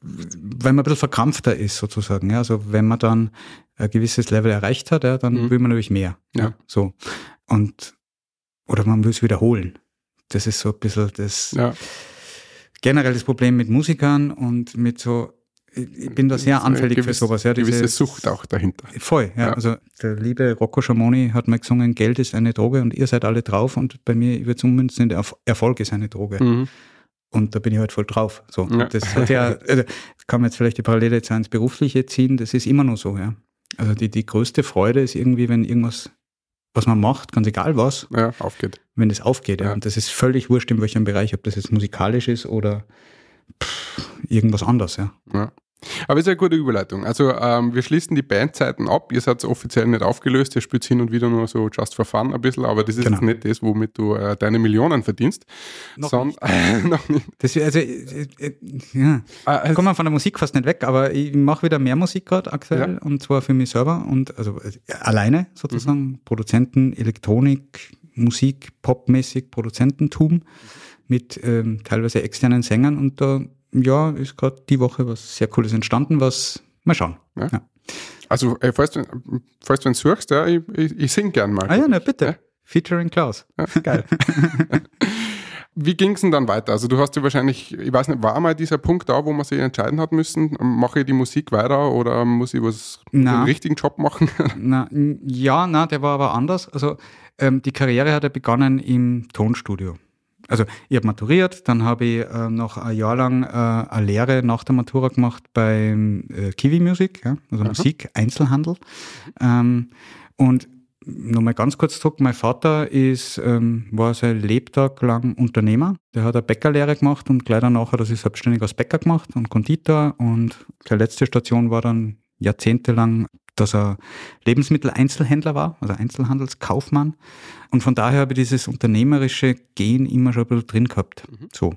[SPEAKER 4] weil man ein bisschen verkrampfter ist sozusagen. Ja? Also wenn man dann ein gewisses Level erreicht hat, ja, dann
[SPEAKER 3] Mhm.
[SPEAKER 4] will man natürlich mehr.
[SPEAKER 3] Ja.
[SPEAKER 4] So. Und, oder man will es wiederholen. Das ist so ein bisschen das
[SPEAKER 3] Ja.
[SPEAKER 4] generell das Problem mit Musikern und mit so, ich bin da sehr anfällig für
[SPEAKER 3] Gewiss-
[SPEAKER 4] sowas. Ja, diese-
[SPEAKER 3] gewisse Sucht auch dahinter.
[SPEAKER 4] Voll, ja.
[SPEAKER 3] Ja.
[SPEAKER 4] Also der liebe Rocco Schamoni hat mal gesungen, Geld ist eine Droge und ihr seid alle drauf und bei mir, ich würde ummünzen, der Erf- Erfolg ist eine Droge.
[SPEAKER 3] Mhm.
[SPEAKER 4] Und da bin ich halt voll drauf. So.
[SPEAKER 3] Ja.
[SPEAKER 4] Das hat ja, also, kann man jetzt vielleicht die Parallele jetzt ins Berufliche ziehen, das ist immer nur so, ja. Also die, die größte Freude ist irgendwie, wenn irgendwas was man macht, ganz egal was,
[SPEAKER 3] Ja, aufgeht.
[SPEAKER 4] wenn das aufgeht. Ja.
[SPEAKER 3] Ja.
[SPEAKER 4] Und das ist völlig wurscht, in welchem Bereich, ob das jetzt musikalisch ist oder pff, irgendwas anderes. Ja.
[SPEAKER 3] Ja. Aber ist eine gute Überleitung. Also ähm, wir schließen die Bandzeiten ab. Ihr seid offiziell nicht aufgelöst. Ihr spielt hin und wieder nur so just for fun ein bisschen, aber das ist
[SPEAKER 4] Genau.
[SPEAKER 3] nicht das, womit du äh, deine Millionen verdienst.
[SPEAKER 4] Noch
[SPEAKER 3] Son- noch nicht.
[SPEAKER 4] Das, also, äh, äh, ja.
[SPEAKER 3] Ah,
[SPEAKER 4] kommt man von der Musik fast nicht weg, aber ich mache wieder mehr Musik gerade aktuell
[SPEAKER 3] Ja.
[SPEAKER 4] und zwar für mich selber und also äh, alleine sozusagen,
[SPEAKER 3] Mhm.
[SPEAKER 4] Produzenten, Elektronik, Musik, Popmäßig, Produzententum mit ähm, teilweise externen Sängern und da ja ist gerade die Woche was sehr Cooles entstanden, was mal schauen.
[SPEAKER 3] Ja.
[SPEAKER 4] Ja.
[SPEAKER 3] Also, äh, falls du, falls du ihn suchst, ja, ich, ich, ich sing gern mal.
[SPEAKER 4] Ah ja, na bitte.
[SPEAKER 3] Ja.
[SPEAKER 4] Featuring Klaus. Geil.
[SPEAKER 3] Wie ging es denn dann weiter? Also du hast ja wahrscheinlich, ich weiß nicht, war mal dieser Punkt da, wo man sich entscheiden hat müssen, mache ich die Musik weiter oder muss ich was
[SPEAKER 4] Na.
[SPEAKER 3] einen richtigen Job machen?
[SPEAKER 4] Na, ja, na, der war aber anders. Also ähm, die Karriere hat ja begonnen im Tonstudio. Also ich habe maturiert, dann habe ich äh, noch ein Jahr lang äh, eine Lehre nach der Matura gemacht beim äh, Kiwi Music, ja, also Musik, Einzelhandel. Ähm, und nochmal ganz kurz zurück, mein Vater ist, ähm, war sein Lebtag lang Unternehmer. Der hat eine Bäckerlehre gemacht und gleich danach hat er sich selbstständig als Bäcker gemacht und Konditor. Und die letzte Station war dann jahrzehntelang, dass er Lebensmitteleinzelhändler war, also Einzelhandelskaufmann. Und von daher habe ich dieses unternehmerische Gen immer schon ein bisschen drin gehabt. So.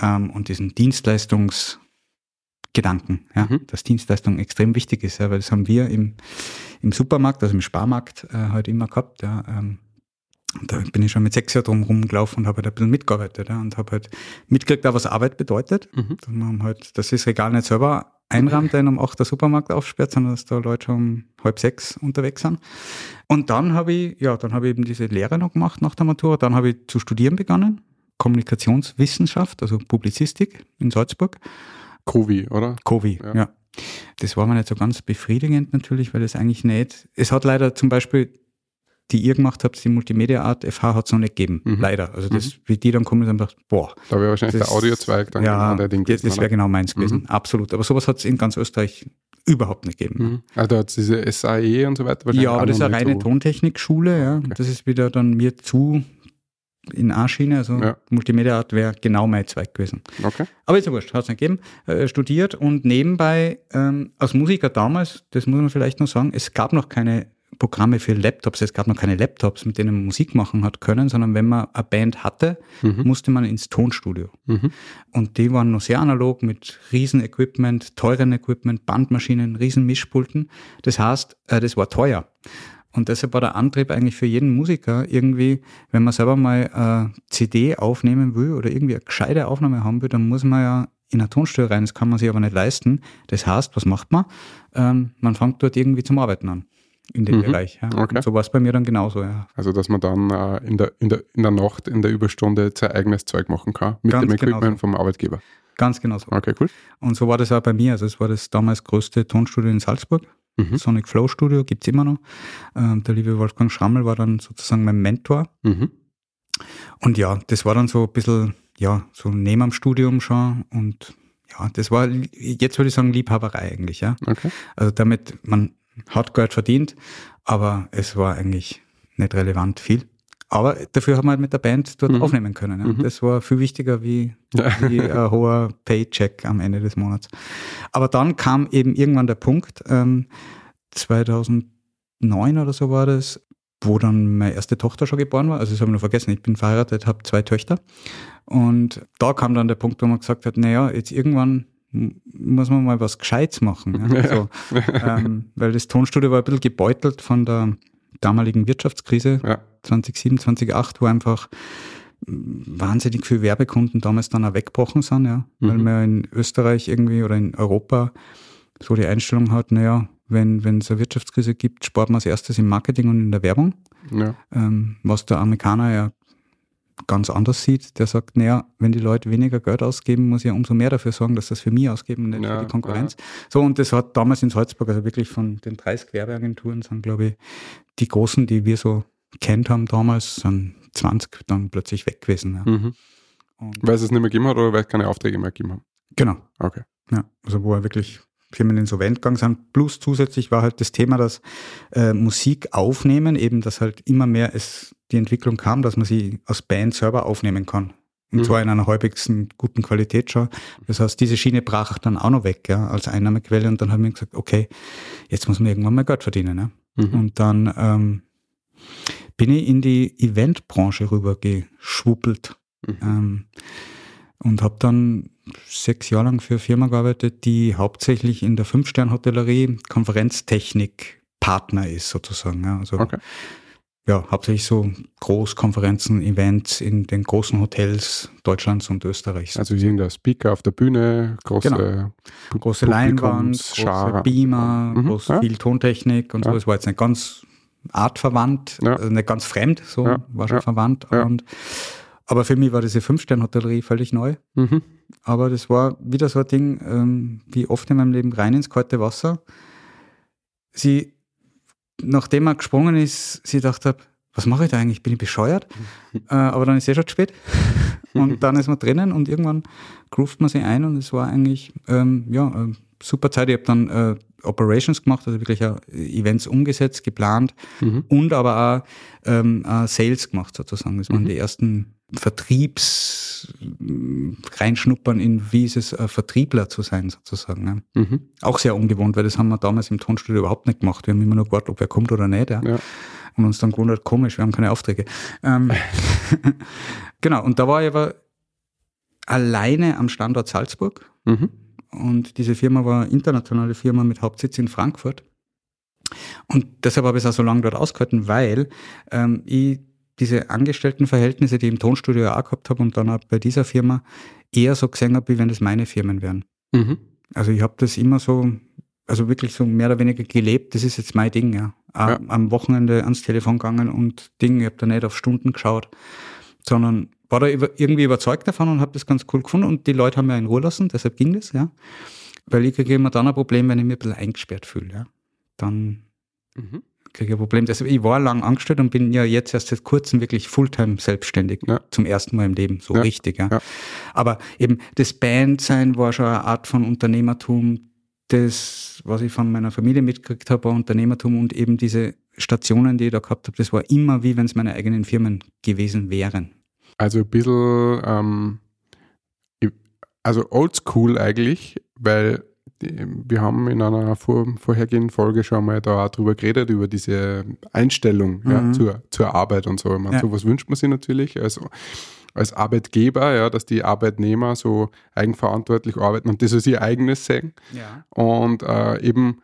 [SPEAKER 4] Ähm, und diesen Dienstleistungs- Gedanken, ja,
[SPEAKER 3] Mhm.
[SPEAKER 4] dass Dienstleistung extrem wichtig ist, ja, weil das haben wir im, im Supermarkt, also im Sparmarkt äh, halt immer gehabt. Ja, ähm, und da bin ich schon mit sechs Jahren drum rumgelaufen und habe halt ein bisschen mitgearbeitet ja, und habe halt mitgekriegt, auch was Arbeit bedeutet.
[SPEAKER 3] Mhm.
[SPEAKER 4] Dass man halt, dass das Regal nicht selber einrahmt, der um acht der Supermarkt aufsperrt, sondern dass da Leute schon um halb sechs unterwegs sind. Und dann habe ich, ja, dann habe ich eben diese Lehre noch gemacht nach der Matura. Dann habe ich zu studieren begonnen. Kommunikationswissenschaft, also Publizistik in Salzburg.
[SPEAKER 3] Covid, oder?
[SPEAKER 4] Covid,
[SPEAKER 3] Ja.
[SPEAKER 4] ja. Das war mir nicht so ganz befriedigend natürlich, weil es eigentlich nicht, es hat leider zum Beispiel, die ihr gemacht habt, die Multimedia Art FH hat es noch nicht gegeben.
[SPEAKER 3] Mhm.
[SPEAKER 4] Leider. Also das, wie die dann kommen, dann gedacht, boah.
[SPEAKER 3] Da wäre wahrscheinlich
[SPEAKER 4] das-
[SPEAKER 3] der Audiozweig dann
[SPEAKER 4] ja,
[SPEAKER 3] genau der Ding
[SPEAKER 4] das, das
[SPEAKER 3] gewesen,
[SPEAKER 4] wäre genau meins gewesen.
[SPEAKER 3] Mhm.
[SPEAKER 4] Absolut. Aber sowas hat es in ganz Österreich überhaupt nicht gegeben.
[SPEAKER 3] Mhm. Also da hat es diese SAE und so weiter wahrscheinlich
[SPEAKER 4] Ja, aber das ist eine reine
[SPEAKER 3] so.
[SPEAKER 4] Tontechnikschule, ja. Und Das ist wieder dann mir zu in A-Schiene. Also
[SPEAKER 3] Ja.
[SPEAKER 4] Multimedia Art wäre genau mein Zweig gewesen.
[SPEAKER 3] Okay.
[SPEAKER 4] Aber ist ja wurscht, hat es nicht gegeben. Äh, studiert und nebenbei ähm, als Musiker damals, das muss man vielleicht noch sagen, es gab noch keine Programme für Laptops, es gab noch keine Laptops, mit denen man Musik machen hat können, sondern wenn man eine Band hatte, musste man ins Tonstudio.
[SPEAKER 3] Mhm.
[SPEAKER 4] Und die waren noch sehr analog mit riesen Equipment, teuren Equipment, Bandmaschinen, riesen Mischpulten. Das heißt, äh, das war teuer. Und deshalb war der Antrieb eigentlich für jeden Musiker irgendwie, wenn man selber mal eine CD aufnehmen will oder irgendwie eine gescheite Aufnahme haben will, dann muss man ja in ein Tonstudio rein. Das kann man sich aber nicht leisten. Das heißt, was macht man? Ähm, man fängt dort irgendwie zum Arbeiten an. In dem
[SPEAKER 3] Mhm.
[SPEAKER 4] Bereich. Ja.
[SPEAKER 3] Okay.
[SPEAKER 4] So war es bei mir dann genauso, ja.
[SPEAKER 3] Also dass man dann äh, in, der, in, der, in der Nacht, in der Überstunde sein eigenes Zeug machen kann. Mit
[SPEAKER 4] Ganz
[SPEAKER 3] dem
[SPEAKER 4] genau
[SPEAKER 3] Equipment
[SPEAKER 4] so.
[SPEAKER 3] vom Arbeitgeber.
[SPEAKER 4] Ganz genau so.
[SPEAKER 3] Okay, cool.
[SPEAKER 4] Und so war das auch bei mir. Also es war das damals größte Tonstudio in Salzburg.
[SPEAKER 3] Mhm.
[SPEAKER 4] Sonic Flow Studio gibt's immer noch. Ähm, der liebe Wolfgang Schrammel war dann sozusagen mein Mentor.
[SPEAKER 3] Mhm.
[SPEAKER 4] Und ja, das war dann so ein bisschen, ja, so neben am Studium schon. Und ja, das war, jetzt würde ich sagen, Liebhaberei eigentlich, ja.
[SPEAKER 3] Okay.
[SPEAKER 4] Also damit, man hat Geld verdient, aber es war eigentlich nicht relevant viel. Aber dafür haben wir halt mit der Band dort
[SPEAKER 3] Mhm.
[SPEAKER 4] aufnehmen können. Ja.
[SPEAKER 3] Mhm.
[SPEAKER 4] Das war viel wichtiger wie, wie ein hoher Paycheck am Ende des Monats. Aber dann kam eben irgendwann der Punkt, ähm, 2009 oder so war das, wo dann meine erste Tochter schon geboren war. Also das habe ich noch vergessen, ich bin verheiratet, habe zwei Töchter. Und da kam dann der Punkt, wo man gesagt hat, naja, jetzt irgendwann muss man mal was Gescheites machen. Ja? Also, ähm, weil das Tonstudio war ein bisschen gebeutelt von der damaligen Wirtschaftskrise
[SPEAKER 3] Ja.
[SPEAKER 4] 2007, 2008, wo einfach m, wahnsinnig viele Werbekunden damals dann auch weggebrochen sind, ja. Weil
[SPEAKER 3] Mhm.
[SPEAKER 4] man in Österreich irgendwie oder in Europa so die Einstellung hat, naja, wenn wenn es eine Wirtschaftskrise gibt, spart man als erstes im Marketing und in der Werbung.
[SPEAKER 3] Ja.
[SPEAKER 4] Ähm, was der Amerikaner ja ganz anders sieht, der sagt, naja, wenn die Leute weniger Geld ausgeben, muss ich ja umso mehr dafür sorgen, dass das für mich ausgeben und nicht
[SPEAKER 3] Ja,
[SPEAKER 4] für die Konkurrenz. So, und das hat damals in Salzburg, also wirklich von den 30 Werbeagenturen sind, glaube ich, die großen, die wir so kennt haben damals, sind 20 dann plötzlich weg gewesen. Ja.
[SPEAKER 3] Mhm. Weil es es nicht mehr gegeben hat oder weil es keine Aufträge mehr gegeben haben?
[SPEAKER 4] genau,
[SPEAKER 3] Okay.
[SPEAKER 4] ja. Also wo er wirklich Firmen insolvent gegangen sind. Plus zusätzlich war halt das Thema, dass äh, Musik aufnehmen, eben, dass halt immer mehr es die Entwicklung kam, dass man sie als Band selber aufnehmen kann. Und
[SPEAKER 3] Mhm.
[SPEAKER 4] zwar in einer halbwegs guten Qualität schon. Das heißt, diese Schiene brach dann auch noch weg, ja, als Einnahmequelle. Und dann haben wir gesagt, okay, jetzt muss man irgendwann mal Geld verdienen. Ja.
[SPEAKER 3] Mhm.
[SPEAKER 4] Und dann ähm, bin ich in die Eventbranche rübergeschwuppelt.
[SPEAKER 3] Mhm.
[SPEAKER 4] Ähm, und habe dann sechs Jahre lang für eine Firma gearbeitet, die hauptsächlich in der Fünf-Stern-Hotellerie Konferenztechnik Partner ist, sozusagen. Ja. Also
[SPEAKER 3] Okay.
[SPEAKER 4] ja, hauptsächlich so Großkonferenzen, Events in den großen Hotels Deutschlands und Österreichs.
[SPEAKER 3] Also irgendein Speaker auf der Bühne, große,
[SPEAKER 4] Genau. Große Leinwand, große Beamer,
[SPEAKER 3] Mhm,
[SPEAKER 4] groß,
[SPEAKER 3] ja.
[SPEAKER 4] viel Tontechnik und so.
[SPEAKER 3] Ja.
[SPEAKER 4] Es war jetzt nicht ganz artverwandt,
[SPEAKER 3] Ja.
[SPEAKER 4] also nicht ganz fremd, so war schon verwandt. Und, aber für mich war diese Fünf-Stern-Hotellerie völlig neu.
[SPEAKER 3] Mhm.
[SPEAKER 4] Aber das war wieder so ein Ding, ähm, wie oft in meinem Leben, rein ins kalte Wasser. Sie, nachdem er gesprungen ist, sie dachte, hab, was mache ich da eigentlich? Bin ich bescheuert? äh, aber dann ist eh schon zu spät. und dann ist man drinnen und irgendwann groovt man sich ein und es war eigentlich, ähm, ja, ähm, super Zeit. Ich habe dann äh, Operations gemacht, also wirklich auch Events umgesetzt, geplant
[SPEAKER 3] Mhm.
[SPEAKER 4] und aber auch ähm, äh, Sales gemacht sozusagen. Das waren die ersten Vertriebs m, reinschnuppern in, wie ist es, äh, Vertriebler zu sein sozusagen. Ne?
[SPEAKER 3] Mhm.
[SPEAKER 4] Auch sehr ungewohnt, weil das haben wir damals im Tonstudio überhaupt nicht gemacht. Wir haben immer nur gewartet, ob er kommt oder nicht. Ja.
[SPEAKER 3] Ja.
[SPEAKER 4] Und uns dann gewundert, komisch, wir haben keine Aufträge. Ähm, genau, und da war ich aber alleine am Standort Salzburg.
[SPEAKER 3] Mhm.
[SPEAKER 4] Und diese Firma war eine internationale Firma mit Hauptsitz in Frankfurt. Und deshalb habe ich es auch so lange dort ausgehalten, weil ähm, ich diese Angestelltenverhältnisse, die ich im Tonstudio auch gehabt habe und dann auch bei dieser Firma, eher so gesehen habe, wie wenn das meine Firmen wären.
[SPEAKER 3] Mhm.
[SPEAKER 4] Also ich habe das immer so, also wirklich so mehr oder weniger gelebt, das ist jetzt mein Ding, ja. Am-
[SPEAKER 3] Ja.
[SPEAKER 4] Am Wochenende ans Telefon gegangen und Ding, ich habe da nicht auf Stunden geschaut, sondern war da über, irgendwie überzeugt davon und habe das ganz cool gefunden und die Leute haben mir in Ruhe lassen, deshalb ging das, ja. Weil ich kriege immer dann ein Problem, wenn ich mich ein bisschen eingesperrt fühle, ja. Dann
[SPEAKER 3] Mhm.
[SPEAKER 4] Kriege ich ein Problem. Deshalb, ich war lang angestellt und bin ja jetzt erst seit kurzem wirklich Fulltime selbstständig.
[SPEAKER 3] Ja.
[SPEAKER 4] Zum ersten Mal im Leben, so
[SPEAKER 3] Ja.
[SPEAKER 4] richtig, ja.
[SPEAKER 3] Ja.
[SPEAKER 4] Aber eben das Bandsein war schon eine Art von Unternehmertum. Das, was ich von meiner Familie mitgekriegt habe, war Unternehmertum und eben diese Stationen, die ich da gehabt habe, das war immer wie wenn es meine eigenen Firmen gewesen wären.
[SPEAKER 3] Also ein bisschen, ähm, also oldschool eigentlich, weil wir haben in einer vor, vorhergehenden Folge schon mal da drüber geredet, über diese Einstellung ja,
[SPEAKER 4] Mhm.
[SPEAKER 3] zur, zur Arbeit und so. Ich meine,
[SPEAKER 4] Ja.
[SPEAKER 3] Sowas wünscht man sich natürlich als, als Arbeitgeber, ja, dass die Arbeitnehmer so eigenverantwortlich arbeiten und das als ihr eigenes sehen
[SPEAKER 4] Ja.
[SPEAKER 3] und äh, eben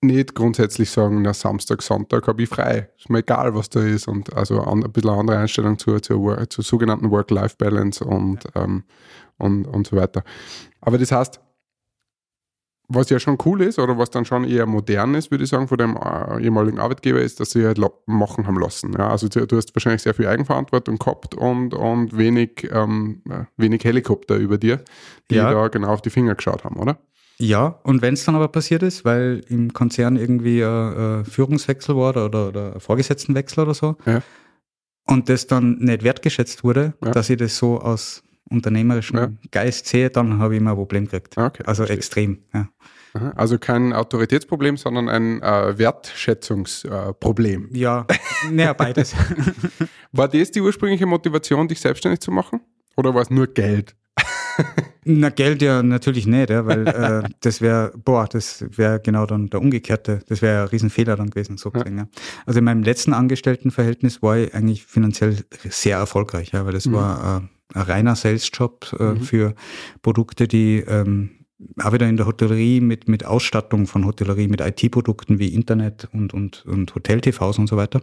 [SPEAKER 3] nicht grundsätzlich sagen, na Samstag, Sonntag habe ich frei. Ist mir egal, was da ist. Und also an, ein bisschen eine andere Einstellung zur, zur, zur sogenannten Work-Life-Balance und, ähm, und, und so weiter. Aber das heißt, was ja schon cool ist oder was dann schon eher modern ist, würde ich sagen, von dem äh, ehemaligen Arbeitgeber, ist, dass sie halt machen haben lassen. Ja, also du, hast wahrscheinlich sehr viel Eigenverantwortung gehabt und, und wenig, ähm, äh, wenig Helikopter über dir, die
[SPEAKER 4] Ja.
[SPEAKER 3] da genau auf die Finger geschaut haben, oder?
[SPEAKER 4] Ja, und wenn es dann aber passiert ist, weil im Konzern irgendwie ein äh, Führungswechsel war oder, oder, Vorgesetztenwechsel oder so,
[SPEAKER 3] Ja.
[SPEAKER 4] und das dann nicht wertgeschätzt wurde,
[SPEAKER 3] Ja.
[SPEAKER 4] dass ich das so aus unternehmerischem
[SPEAKER 3] Ja.
[SPEAKER 4] Geist sehe, dann habe ich immer ein Problem gekriegt.
[SPEAKER 3] Okay,
[SPEAKER 4] also
[SPEAKER 3] verstehe.
[SPEAKER 4] extrem. Ja.
[SPEAKER 3] Also kein Autoritätsproblem, sondern ein äh, Wertschätzungsproblem.
[SPEAKER 4] Ja, naja, beides.
[SPEAKER 3] War das die ursprüngliche Motivation, dich selbstständig zu machen? Oder war es nur Geld?
[SPEAKER 4] Na, Geld ja natürlich nicht, ja, weil äh, das wäre, boah, das wäre genau dann der umgekehrte, das wäre ein Riesenfehler dann gewesen, so gesehen. Ja. Also in meinem letzten Angestelltenverhältnis war ich eigentlich finanziell sehr erfolgreich, ja, weil das war äh, reiner Sales-Job äh, für Produkte, die ähm, auch wieder in der Hotellerie mit, mit Ausstattung von Hotellerie, mit IT-Produkten wie Internet und, und, und Hotel-TVs und so weiter.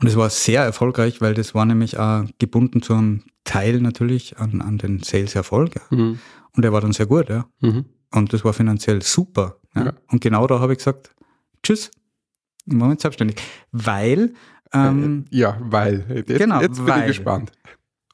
[SPEAKER 4] Und es war sehr erfolgreich, weil das war nämlich auch gebunden zu einem Teil natürlich an, an den Sales-Erfolg. Ja.
[SPEAKER 3] Mhm.
[SPEAKER 4] Und der war dann sehr gut, ja.
[SPEAKER 3] Mhm.
[SPEAKER 4] Und das war finanziell super. Ja.
[SPEAKER 3] Ja.
[SPEAKER 4] Und genau da habe ich gesagt, tschüss, im Moment selbstständig. Weil, ähm,
[SPEAKER 3] ja, weil. Jetzt,
[SPEAKER 4] genau,
[SPEAKER 3] jetzt bin
[SPEAKER 4] weil.
[SPEAKER 3] ich gespannt.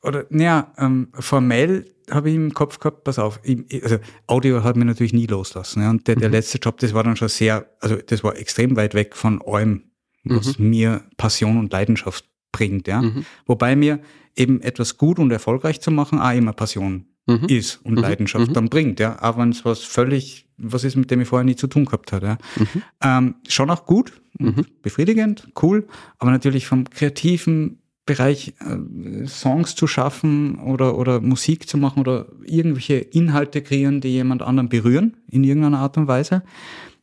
[SPEAKER 4] Oder naja, ähm, formell habe ich im Kopf gehabt, pass auf, ich, also Audio hat mir natürlich nie loslassen. Ja. Und der, der
[SPEAKER 3] Mhm.
[SPEAKER 4] letzte Job, das war dann schon sehr, also das war extrem weit weg von allem, was mir Passion und Leidenschaft bringt. Ja.
[SPEAKER 3] Mhm.
[SPEAKER 4] Wobei mir eben etwas gut und erfolgreich zu machen, auch immer Passion ist und Leidenschaft dann bringt, ja. Auch wenn es was völlig, was ist, mit dem ich vorher nie zu tun gehabt habe, ja. Ähm, schon auch gut, befriedigend, cool, aber natürlich vom kreativen Bereich äh, Songs zu schaffen oder, oder Musik zu machen oder irgendwelche Inhalte kreieren, die jemand anderen berühren in irgendeiner Art und Weise,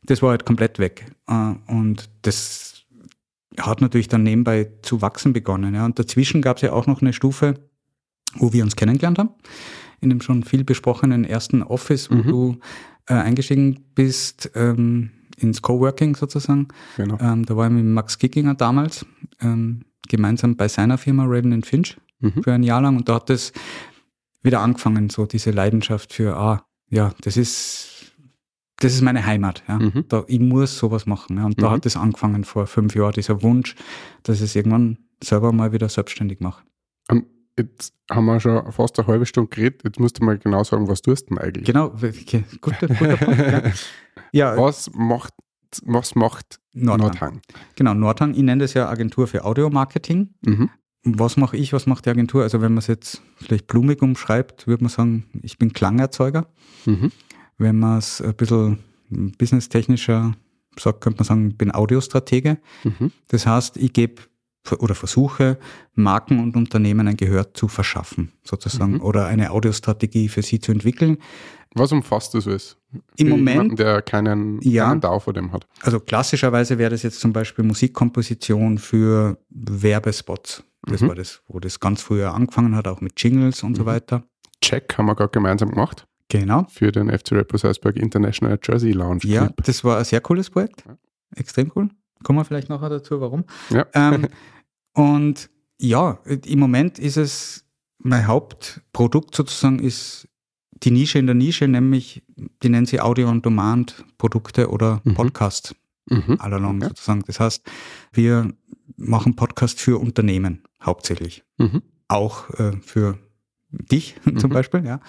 [SPEAKER 4] das war halt komplett weg. Äh, und das hat natürlich dann nebenbei zu wachsen begonnen. Ja. Und dazwischen gab es ja auch noch eine Stufe, wo wir uns kennengelernt haben, in dem schon viel besprochenen ersten Office, wo du äh, eingestiegen bist, ähm, ins Coworking sozusagen.
[SPEAKER 3] Genau.
[SPEAKER 4] Ähm, da war ich mit Max Kickinger damals, ähm, gemeinsam bei seiner Firma Raven Finch für ein Jahr lang und da hat es wieder angefangen, so diese Leidenschaft für, ah, ja, das ist, das ist meine Heimat. Ja. Da, ich muss sowas machen. Ja. Und da hat es angefangen vor fünf Jahren, dieser Wunsch, dass ich es irgendwann selber mal wieder selbstständig mache.
[SPEAKER 3] Ähm, jetzt haben wir schon fast eine halbe Stunde geredet. Jetzt musst du mal genau sagen, was tust du denn eigentlich?
[SPEAKER 4] Genau, okay, guter, guter Punkt. Ja, ja
[SPEAKER 3] Was macht, was macht
[SPEAKER 4] Nordhang.
[SPEAKER 3] Nordhang?
[SPEAKER 4] genau, Nordhang, ich nenne das ja Agentur für Audiomarketing.
[SPEAKER 3] Mhm.
[SPEAKER 4] Was mache ich, was macht die Agentur? Also wenn man es jetzt vielleicht blumig umschreibt, würde man sagen, ich bin Klangerzeuger.
[SPEAKER 3] Mhm.
[SPEAKER 4] Wenn man es ein bisschen businesstechnischer sagt, könnte man sagen, ich bin Audiostratege.
[SPEAKER 3] Mhm.
[SPEAKER 4] Das heißt, ich gebe oder versuche, Marken und Unternehmen ein Gehör zu verschaffen, sozusagen,
[SPEAKER 3] Mhm.
[SPEAKER 4] oder eine Audiostrategie für sie zu entwickeln.
[SPEAKER 3] Was umfasst das alles?
[SPEAKER 4] Im Moment-
[SPEAKER 3] Jemanden, der keinen,
[SPEAKER 4] Ja.
[SPEAKER 3] keinen Dau vor dem hat.
[SPEAKER 4] Also klassischerweise wäre das jetzt zum Beispiel Musikkomposition für Werbespots. Das
[SPEAKER 3] Mhm.
[SPEAKER 4] war das, wo das ganz früher angefangen hat, auch mit Jingles und so
[SPEAKER 3] Mhm.
[SPEAKER 4] weiter.
[SPEAKER 3] Check haben wir gerade gemeinsam gemacht
[SPEAKER 4] Genau.
[SPEAKER 3] für den FC Rapper Salzburg International Jersey Lounge
[SPEAKER 4] Ja,
[SPEAKER 3] Clip.
[SPEAKER 4] das war ein sehr cooles Projekt.
[SPEAKER 3] Ja.
[SPEAKER 4] Extrem cool. Kommen wir vielleicht nachher dazu, warum.
[SPEAKER 3] Ja.
[SPEAKER 4] Ähm, und ja, im Moment ist es, mein Hauptprodukt sozusagen ist die Nische in der Nische, nämlich, die nennen sie Audio-on-Demand-Produkte oder
[SPEAKER 3] Mhm.
[SPEAKER 4] Podcast
[SPEAKER 3] Mhm.
[SPEAKER 4] allalong
[SPEAKER 3] Okay.
[SPEAKER 4] sozusagen. Das heißt, wir machen Podcast für Unternehmen hauptsächlich.
[SPEAKER 3] Mhm.
[SPEAKER 4] Auch äh, für dich zum
[SPEAKER 3] Mhm.
[SPEAKER 4] Beispiel, ja.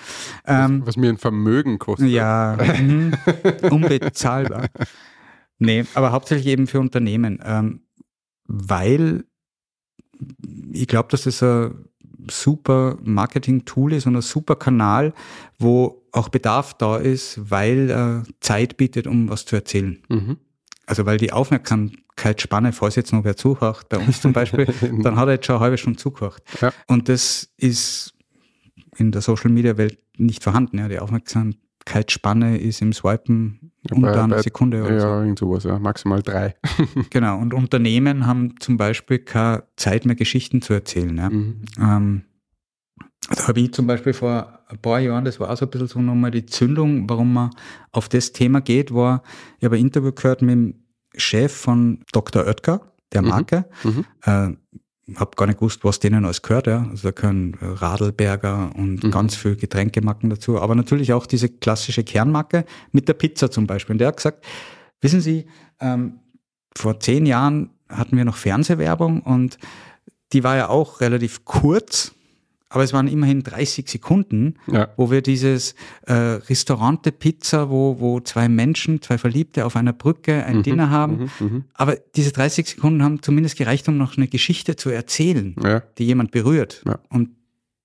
[SPEAKER 4] Ähm,
[SPEAKER 3] was mir ein Vermögen kostet.
[SPEAKER 4] ja, mhm, unbezahlbar. Nee, aber hauptsächlich eben für Unternehmen, ähm, weil ich glaube, dass das ein super Marketing-Tool ist und ein super Kanal, wo auch Bedarf da ist, weil er Zeit bietet, um was zu erzählen.
[SPEAKER 3] Mhm.
[SPEAKER 4] Also weil die Aufmerksamkeitsspanne, falls jetzt noch wer zuhört, bei uns zum Beispiel, dann hat er jetzt schon eine halbe Stunde zugehört.
[SPEAKER 3] Ja.
[SPEAKER 4] Und das ist in der Social Media Welt nicht vorhanden. Ja. Die Aufmerksamkeitsspanne ist im Swipen
[SPEAKER 3] Ja,
[SPEAKER 4] unter
[SPEAKER 3] bei-
[SPEAKER 4] einer
[SPEAKER 3] bei-
[SPEAKER 4] Sekunde oder so.
[SPEAKER 3] Ja, irgend sowas, ja. Maximal drei.
[SPEAKER 4] Genau. Und Unternehmen haben zum Beispiel keine Zeit mehr, Geschichten zu erzählen. Ja.
[SPEAKER 3] Mhm.
[SPEAKER 4] Ähm, da habe ich zum Beispiel vor ein paar Jahren, das war auch so ein bisschen so nochmal die Zündung, warum man auf das Thema geht, war, ich habe ein Interview gehört mit dem Chef von Dr. Oetker, der
[SPEAKER 3] Mhm.
[SPEAKER 4] Marke.
[SPEAKER 3] Mhm.
[SPEAKER 4] Äh, habe gar nicht gewusst, was denen alles gehört. Ja. Also da gehören äh, Radlberger und
[SPEAKER 3] Mhm.
[SPEAKER 4] ganz viel Getränkemarken dazu, aber natürlich auch diese klassische Kernmarke mit der Pizza zum Beispiel. Und der hat gesagt, wissen Sie, ähm, vor zehn Jahren hatten wir noch Fernsehwerbung und die war ja auch relativ kurz, aber es waren immerhin 30 Sekunden,
[SPEAKER 3] Ja.
[SPEAKER 4] wo wir dieses äh, Restaurante Pizza, wo, wo zwei Menschen, zwei Verliebte auf einer Brücke ein Dinner haben.
[SPEAKER 3] Mhm. Mhm.
[SPEAKER 4] Aber diese 30 Sekunden haben zumindest gereicht, um noch eine Geschichte zu erzählen,
[SPEAKER 3] Ja.
[SPEAKER 4] die jemand berührt.
[SPEAKER 3] Ja.
[SPEAKER 4] Und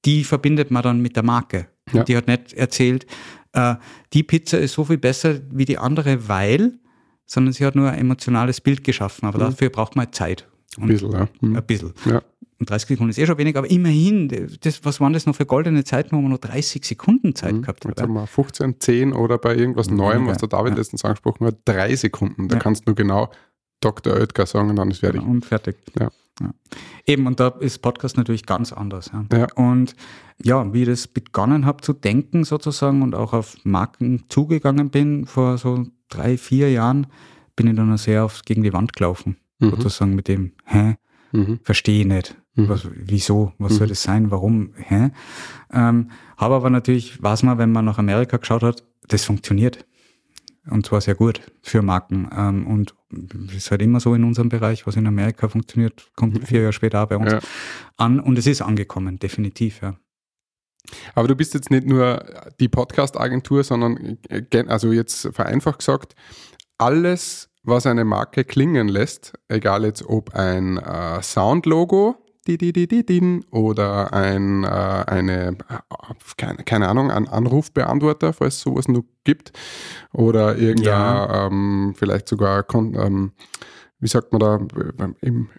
[SPEAKER 4] die verbindet man dann mit der Marke. Und die hat nicht erzählt, äh, die Pizza ist so viel besser wie die andere, weil, sondern sie hat nur ein emotionales Bild geschaffen. Aber dafür braucht man Zeit.
[SPEAKER 3] Ein bisschen, ja. Mhm.
[SPEAKER 4] Ein bisschen.
[SPEAKER 3] Ja.
[SPEAKER 4] Und 30 Sekunden ist eh schon wenig, aber immerhin, das, was waren das noch für goldene Zeiten, wo man nur 30 Sekunden Zeit gehabt hat?
[SPEAKER 3] Wir 15, 10 oder bei irgendwas Neuem, was der David
[SPEAKER 4] Ja.
[SPEAKER 3] letztens angesprochen hat, drei Sekunden. Da
[SPEAKER 4] Ja.
[SPEAKER 3] kannst du nur genau Dr. Oetker sagen und dann ist fertig.
[SPEAKER 4] Genau, und fertig.
[SPEAKER 3] Ja.
[SPEAKER 4] Eben, und da ist Podcast natürlich ganz anders. Ja.
[SPEAKER 3] Ja.
[SPEAKER 4] Und ja, wie ich das begonnen habe zu denken sozusagen und auch auf Marken zugegangen bin vor so drei, vier Jahren, bin ich dann sehr aufs gegen die Wand gelaufen.
[SPEAKER 3] Mhm.
[SPEAKER 4] Sozusagen mit dem, hä,
[SPEAKER 3] Mhm.
[SPEAKER 4] verstehe ich nicht.
[SPEAKER 3] Mhm.
[SPEAKER 4] Was, wieso? Was
[SPEAKER 3] Mhm.
[SPEAKER 4] soll das sein? Warum? Hä? Ähm, habe aber natürlich, weiß man, wenn man nach Amerika geschaut hat, das funktioniert. Und zwar sehr gut für Marken. Ähm, und es ist halt immer so in unserem Bereich, was in Amerika funktioniert, kommt vier Jahre später auch bei uns
[SPEAKER 3] Ja.
[SPEAKER 4] an. Und es ist angekommen, definitiv, ja.
[SPEAKER 3] Aber du bist jetzt nicht nur die Podcast-Agentur, sondern also jetzt vereinfacht gesagt, alles, was eine Marke klingen lässt, egal jetzt ob ein äh, Soundlogo, oder ein, äh, eine, keine, keine Ahnung, ein Anrufbeantworter, falls es sowas noch gibt, oder irgendein,
[SPEAKER 4] Ja.
[SPEAKER 3] ähm, vielleicht sogar, ähm, wie sagt man da, im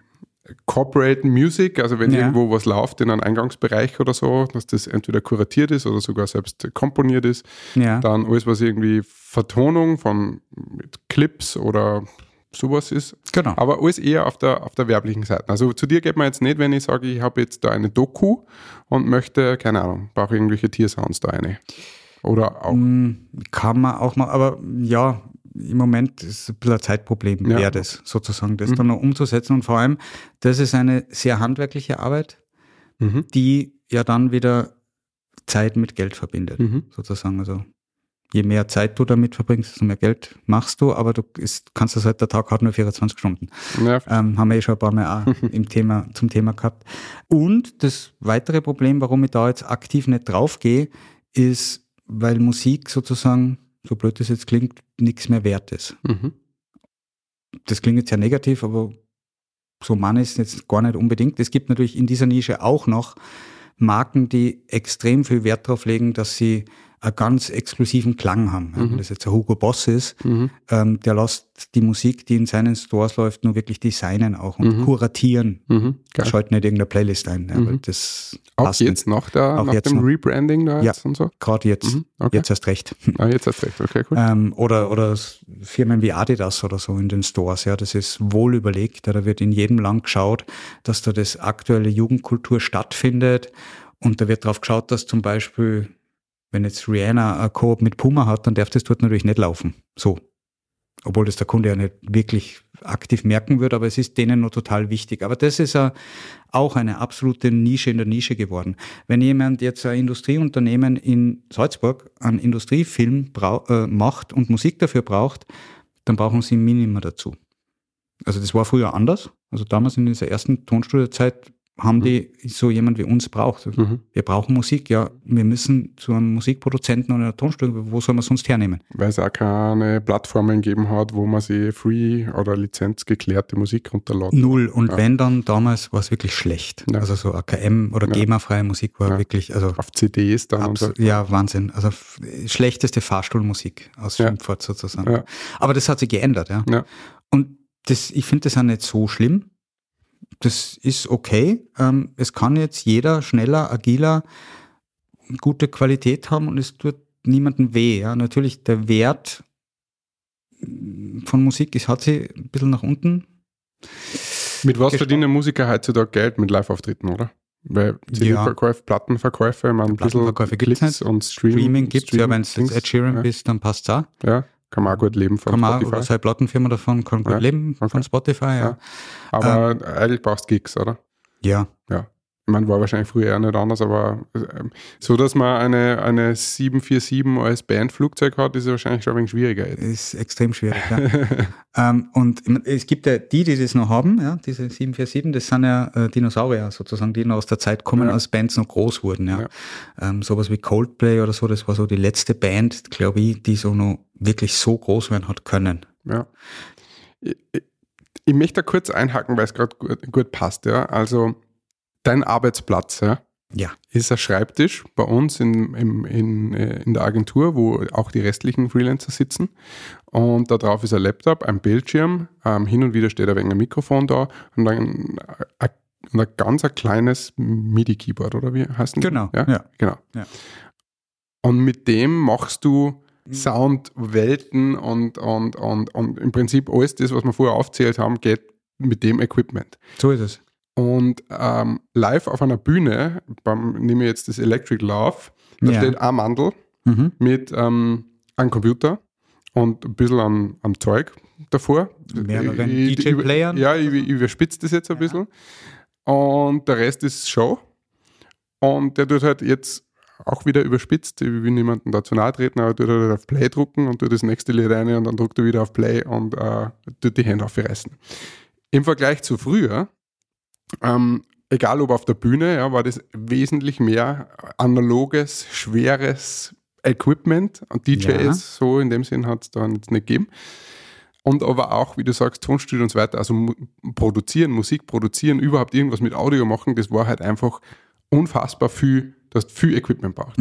[SPEAKER 3] Corporate Music, also wenn
[SPEAKER 4] Ja.
[SPEAKER 3] irgendwo was läuft in einem Eingangsbereich oder so, dass das entweder kuratiert ist oder sogar selbst komponiert ist,
[SPEAKER 4] Ja.
[SPEAKER 3] dann alles, was irgendwie Vertonung von Clips oder sowas ist,
[SPEAKER 4] Genau.
[SPEAKER 3] aber alles eher auf der, auf der werblichen Seite. Also zu dir geht man jetzt nicht, wenn ich sage, ich habe jetzt da eine Doku und möchte, keine Ahnung, brauche irgendwelche Tiersounds da eine. Oder auch.
[SPEAKER 4] Mm, Kann man auch mal, aber ja, im Moment ist ein bisschen ein Zeitproblem,
[SPEAKER 3] Ja.
[SPEAKER 4] wäre das sozusagen, das
[SPEAKER 3] Mhm.
[SPEAKER 4] dann noch umzusetzen. Und vor allem, das ist eine sehr handwerkliche Arbeit,
[SPEAKER 3] Mhm.
[SPEAKER 4] die ja dann wieder Zeit mit Geld verbindet,
[SPEAKER 3] Mhm.
[SPEAKER 4] sozusagen. Also je mehr Zeit du damit verbringst, desto mehr Geld machst du, aber du ist, kannst das halt, der Tag hat nur 24 Stunden.
[SPEAKER 3] Ja,
[SPEAKER 4] Ähm, haben wir eh schon ein paar Mal auch im Thema, zum Thema gehabt. Und das weitere Problem, warum ich da jetzt aktiv nicht draufgehe, ist, weil Musik sozusagen, so blöd das jetzt klingt, nichts mehr wert ist.
[SPEAKER 3] mhm.
[SPEAKER 4] Das klingt jetzt sehr negativ, aber so man ist jetzt gar nicht unbedingt. Es gibt natürlich in dieser Nische auch noch Marken, die extrem viel Wert darauf legen, dass sie einen ganz exklusiven Klang haben. Ja, Wenn das jetzt ein Hugo Boss ist,
[SPEAKER 3] Mhm.
[SPEAKER 4] ähm, der lässt die Musik, die in seinen Stores läuft, nur wirklich designen auch und
[SPEAKER 3] Mhm.
[SPEAKER 4] kuratieren.
[SPEAKER 3] Mhm. Geil.
[SPEAKER 4] Schaut nicht irgendeine Playlist ein, ja,
[SPEAKER 3] Mhm.
[SPEAKER 4] das
[SPEAKER 3] Auch jetzt nach, der,
[SPEAKER 4] Auch
[SPEAKER 3] nach
[SPEAKER 4] jetzt
[SPEAKER 3] dem
[SPEAKER 4] noch.
[SPEAKER 3] Rebranding da
[SPEAKER 4] Ja.
[SPEAKER 3] jetzt und so?
[SPEAKER 4] Gerade jetzt,
[SPEAKER 3] Mhm. Okay.
[SPEAKER 4] jetzt erst recht.
[SPEAKER 3] Ah, jetzt hast du recht. Okay, cool.
[SPEAKER 4] Ähm, oder, oder Firmen wie Adidas oder so in den Stores, ja, das ist wohl überlegt. Ja, da wird in jedem Land geschaut, dass da das aktuelle Jugendkultur stattfindet. Und da wird darauf geschaut, dass zum Beispiel, wenn jetzt Rihanna ein Koop mit Puma hat, dann darf das dort natürlich nicht laufen. So. Obwohl das der Kunde ja nicht wirklich aktiv merken wird, aber es ist denen nur total wichtig. Aber das ist ja auch eine absolute Nische in der Nische geworden. Wenn jemand jetzt ein Industrieunternehmen in Salzburg einen Industriefilm äh, macht und Musik dafür braucht, dann brauchen sie ein Minima dazu. Also das war früher anders. Also damals in dieser ersten Tonstudiozeit haben die so jemand wie uns braucht.
[SPEAKER 3] Mhm.
[SPEAKER 4] Wir brauchen Musik, ja, wir müssen zu einem Musikproduzenten oder einer Tonstudio, wo soll man sonst hernehmen?
[SPEAKER 3] Weil es auch keine Plattformen gegeben hat, wo man sich free oder lizenzgeklärte Musik runterladen
[SPEAKER 4] Null. Und
[SPEAKER 3] Ja.
[SPEAKER 4] wenn dann damals war es wirklich schlecht.
[SPEAKER 3] Ja.
[SPEAKER 4] Also so AKM oder
[SPEAKER 3] Ja.
[SPEAKER 4] GEMA-freie Musik war wirklich, also
[SPEAKER 3] auf CDs dann und so.
[SPEAKER 4] Ja, Wahnsinn. Also schlechteste Fahrstuhlmusik aus
[SPEAKER 3] Ja.
[SPEAKER 4] Schimpfwort sozusagen. Aber das hat sich geändert, ja.
[SPEAKER 3] Ja.
[SPEAKER 4] Und das, ich finde das auch nicht so schlimm. Das ist okay. Ähm, es kann jetzt jeder schneller, agiler, gute Qualität haben und es tut niemandem weh. Ja. Natürlich der Wert von Musik ist, hat sie ein bisschen nach unten.
[SPEAKER 3] Mit was verdienen Musiker heutzutage Geld? Mit Live-Auftritten, oder? Weil CD-Verkäufe, Plattenverkäufe, man ein bisschen
[SPEAKER 4] Plattenverkäufe gibt's
[SPEAKER 3] Klicks
[SPEAKER 4] nicht.
[SPEAKER 3] und Stream,
[SPEAKER 4] Streaming gibt es ja, wenn es
[SPEAKER 3] Dings.
[SPEAKER 4] Ed Sheeran
[SPEAKER 3] ja.
[SPEAKER 4] bist, dann passt auch.
[SPEAKER 3] Ja, kann man auch gut leben von
[SPEAKER 4] Kann man,
[SPEAKER 3] Spotify.
[SPEAKER 4] oder seine Plattenfirma davon kann gut
[SPEAKER 3] Ja,
[SPEAKER 4] leben,
[SPEAKER 3] okay.
[SPEAKER 4] von Spotify, ja.
[SPEAKER 3] Ja. Aber eigentlich brauchst du Gigs, oder?
[SPEAKER 4] Ja,
[SPEAKER 3] Ja. Meine, war wahrscheinlich früher auch nicht anders, aber ähm, so, dass man eine, eine 747 als Bandflugzeug hat, ist wahrscheinlich schon ein wenig schwieriger. jetzt.
[SPEAKER 4] ist extrem schwierig. Ja. ähm, und es gibt ja die, die das noch haben, ja, diese 747, das sind ja äh, Dinosaurier sozusagen, die noch aus der Zeit kommen,
[SPEAKER 3] Ja.
[SPEAKER 4] als Bands noch groß wurden. Ja.
[SPEAKER 3] Ja.
[SPEAKER 4] Ähm, sowas wie Coldplay oder so, das war so die letzte Band, glaube ich, die so noch wirklich so groß werden hat können.
[SPEAKER 3] Ja. Ich, ich, ich möchte da kurz einhaken, weil es gerade gut, gut passt. Ja. Also dein Arbeitsplatz ja,
[SPEAKER 4] Ja,
[SPEAKER 3] ist ein Schreibtisch bei uns in, im, in, äh, in der Agentur, wo auch die restlichen Freelancer sitzen. Und da drauf ist ein Laptop, ein Bildschirm, ähm, hin und wieder steht ein wenig ein Mikrofon da und dann ein, und ein ganz ein kleines MIDI-Keyboard, oder wie heißt das?
[SPEAKER 4] Genau,
[SPEAKER 3] Ja,
[SPEAKER 4] ja.
[SPEAKER 3] genau.
[SPEAKER 4] Ja.
[SPEAKER 3] Und mit dem machst du Soundwelten und, und, und, und im Prinzip alles das, was wir vorher aufzählt haben, geht mit dem Equipment.
[SPEAKER 4] so ist es.
[SPEAKER 3] Und ähm, live auf einer Bühne, beim, nehme ich jetzt das Electric Love, da
[SPEAKER 4] Ja.
[SPEAKER 3] steht ein Mandel
[SPEAKER 4] Mhm.
[SPEAKER 3] mit ähm, einem Computer und ein bisschen an, am Zeug davor.
[SPEAKER 4] Mehreren DJ-Playern?
[SPEAKER 3] Ja, ich, ich überspitze das jetzt ein bisschen. Und der Rest ist Show. Und der tut halt jetzt auch wieder überspitzt. Ich will niemanden dazu nahe treten, aber tut halt auf Play drucken und tut das nächste Lied rein und dann druckt er wieder auf Play und äh, tut die Hände aufreißen. Im Vergleich zu früher, ähm, egal ob auf der Bühne, ja, war das wesentlich mehr analoges, schweres Equipment. Und DJs,
[SPEAKER 4] Ja.
[SPEAKER 3] so in dem Sinn hat es da jetzt nicht gegeben. und aber auch, wie du sagst, Tonstudio und so weiter, also produzieren, Musik produzieren, überhaupt irgendwas mit Audio machen, das war halt einfach unfassbar viel, du hast viel Equipment braucht.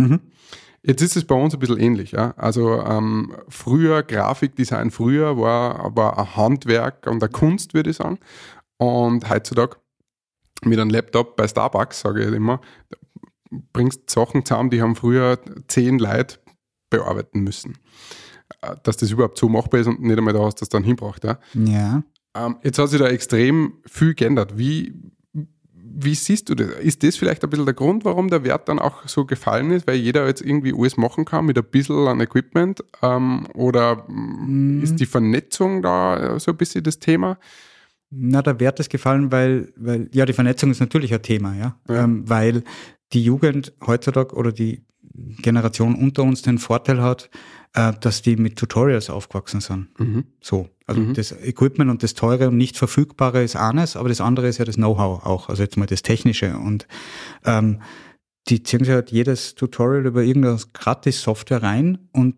[SPEAKER 3] Jetzt ist es bei uns ein bisschen ähnlich. Ja? Also ähm, früher, Grafikdesign früher war aber ein Handwerk und eine Kunst, würde ich sagen. Und heutzutage mit einem Laptop bei Starbucks, sage ich immer, bringst Sachen zusammen, die haben früher zehn Leute bearbeiten müssen. Äh, Dass das überhaupt so machbar ist und nicht einmal da hast, das dann hinbracht. Ja?
[SPEAKER 4] Ja.
[SPEAKER 3] Ähm, jetzt hat sich da extrem viel geändert. Wie, wie siehst du das? Ist das vielleicht ein bisschen der Grund, warum der Wert dann auch so gefallen ist, weil jeder jetzt irgendwie alles machen kann mit ein bisschen an Equipment? Ähm, oder mm, ist die Vernetzung da so ein bisschen das Thema?
[SPEAKER 4] Na, der Wert ist gefallen, weil, weil, ja, die Vernetzung ist natürlich ein Thema, ja. Ähm, weil die Jugend heutzutage oder die Generation unter uns den Vorteil hat, äh, dass die mit Tutorials aufgewachsen sind. So. Also das Equipment und das teure und nicht verfügbare ist eines, aber das andere ist ja das Know-how auch, also jetzt mal das Technische. Und ähm, die ziehen sich halt jedes Tutorial über irgendeine Gratis-Software rein und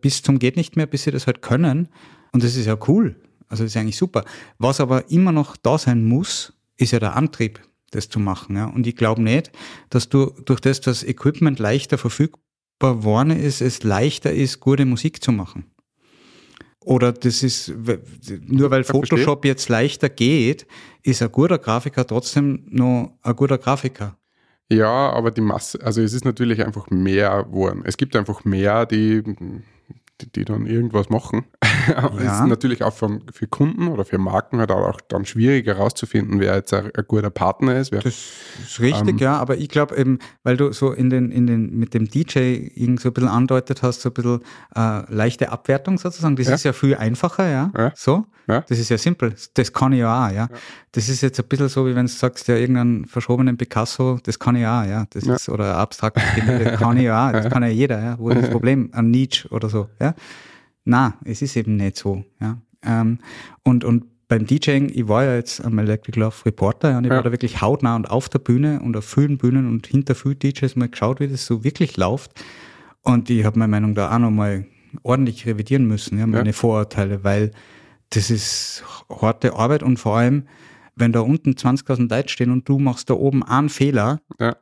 [SPEAKER 4] bis zum geht nicht mehr, bis sie das halt können. Und das ist ja cool. Also das ist eigentlich super. Was aber immer noch da sein muss, ist ja der Antrieb, das zu machen. Ja. Und ich glaube nicht, dass du durch das, dass Equipment leichter verfügbar geworden ist, es leichter ist, gute Musik zu machen. Oder das ist, nur weil. Photoshop jetzt leichter geht, ist ein guter Grafiker trotzdem noch ein guter Grafiker.
[SPEAKER 3] Ja, aber die Masse, also es ist natürlich einfach mehr geworden. Es gibt einfach mehr, die, die, die dann irgendwas machen. Es
[SPEAKER 4] Ja.
[SPEAKER 3] ist natürlich auch für, für Kunden oder für Marken halt auch dann schwierig herauszufinden, wer jetzt ein, ein guter Partner ist. Wer,
[SPEAKER 4] Das ist richtig,
[SPEAKER 3] Ähm,
[SPEAKER 4] ja, aber ich glaube eben, weil du so in den, in den, mit dem DJ irgend so ein bisschen andeutet hast, so ein bisschen äh, leichte Abwertung sozusagen, das
[SPEAKER 3] Ja.
[SPEAKER 4] ist ja viel einfacher, ja.
[SPEAKER 3] Ja.
[SPEAKER 4] So.
[SPEAKER 3] Ja.
[SPEAKER 4] Das ist ja simpel. Das kann ich ja auch, ja. Das ist jetzt ein bisschen so, wie wenn du sagst, ja, irgendeinen verschobenen Picasso, das kann ich auch, ja. Das
[SPEAKER 3] Ja.
[SPEAKER 4] ist, oder ein Gemälde, das kann ich auch, das kann ja jeder, ja. Wo ist das Problem? An Nietzsche oder so, ja. Na, es ist eben nicht so, ja. Ähm, und, und beim DJing, ich war ja jetzt am Electric Love Reporter ja, und ich
[SPEAKER 3] Ja.
[SPEAKER 4] war da wirklich hautnah und auf der Bühne und auf vielen Bühnen und hinter vielen DJs mal geschaut, wie das so wirklich läuft. Und ich habe meine Meinung da auch nochmal ordentlich revidieren müssen, ja, meine
[SPEAKER 3] Ja.
[SPEAKER 4] Vorurteile, weil das ist harte Arbeit und vor allem, wenn da unten 20.000 Leute stehen und du machst da oben einen Fehler,
[SPEAKER 3] ja,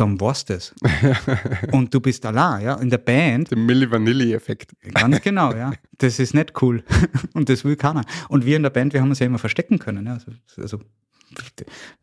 [SPEAKER 4] dann war's das. und du bist allein, ja, in der Band,
[SPEAKER 3] der Milli Vanilli-Effekt.
[SPEAKER 4] Ganz genau, ja. Das ist nicht cool. Und das will keiner. Und wir in der Band, wir haben uns ja immer verstecken können. Ja. Also, also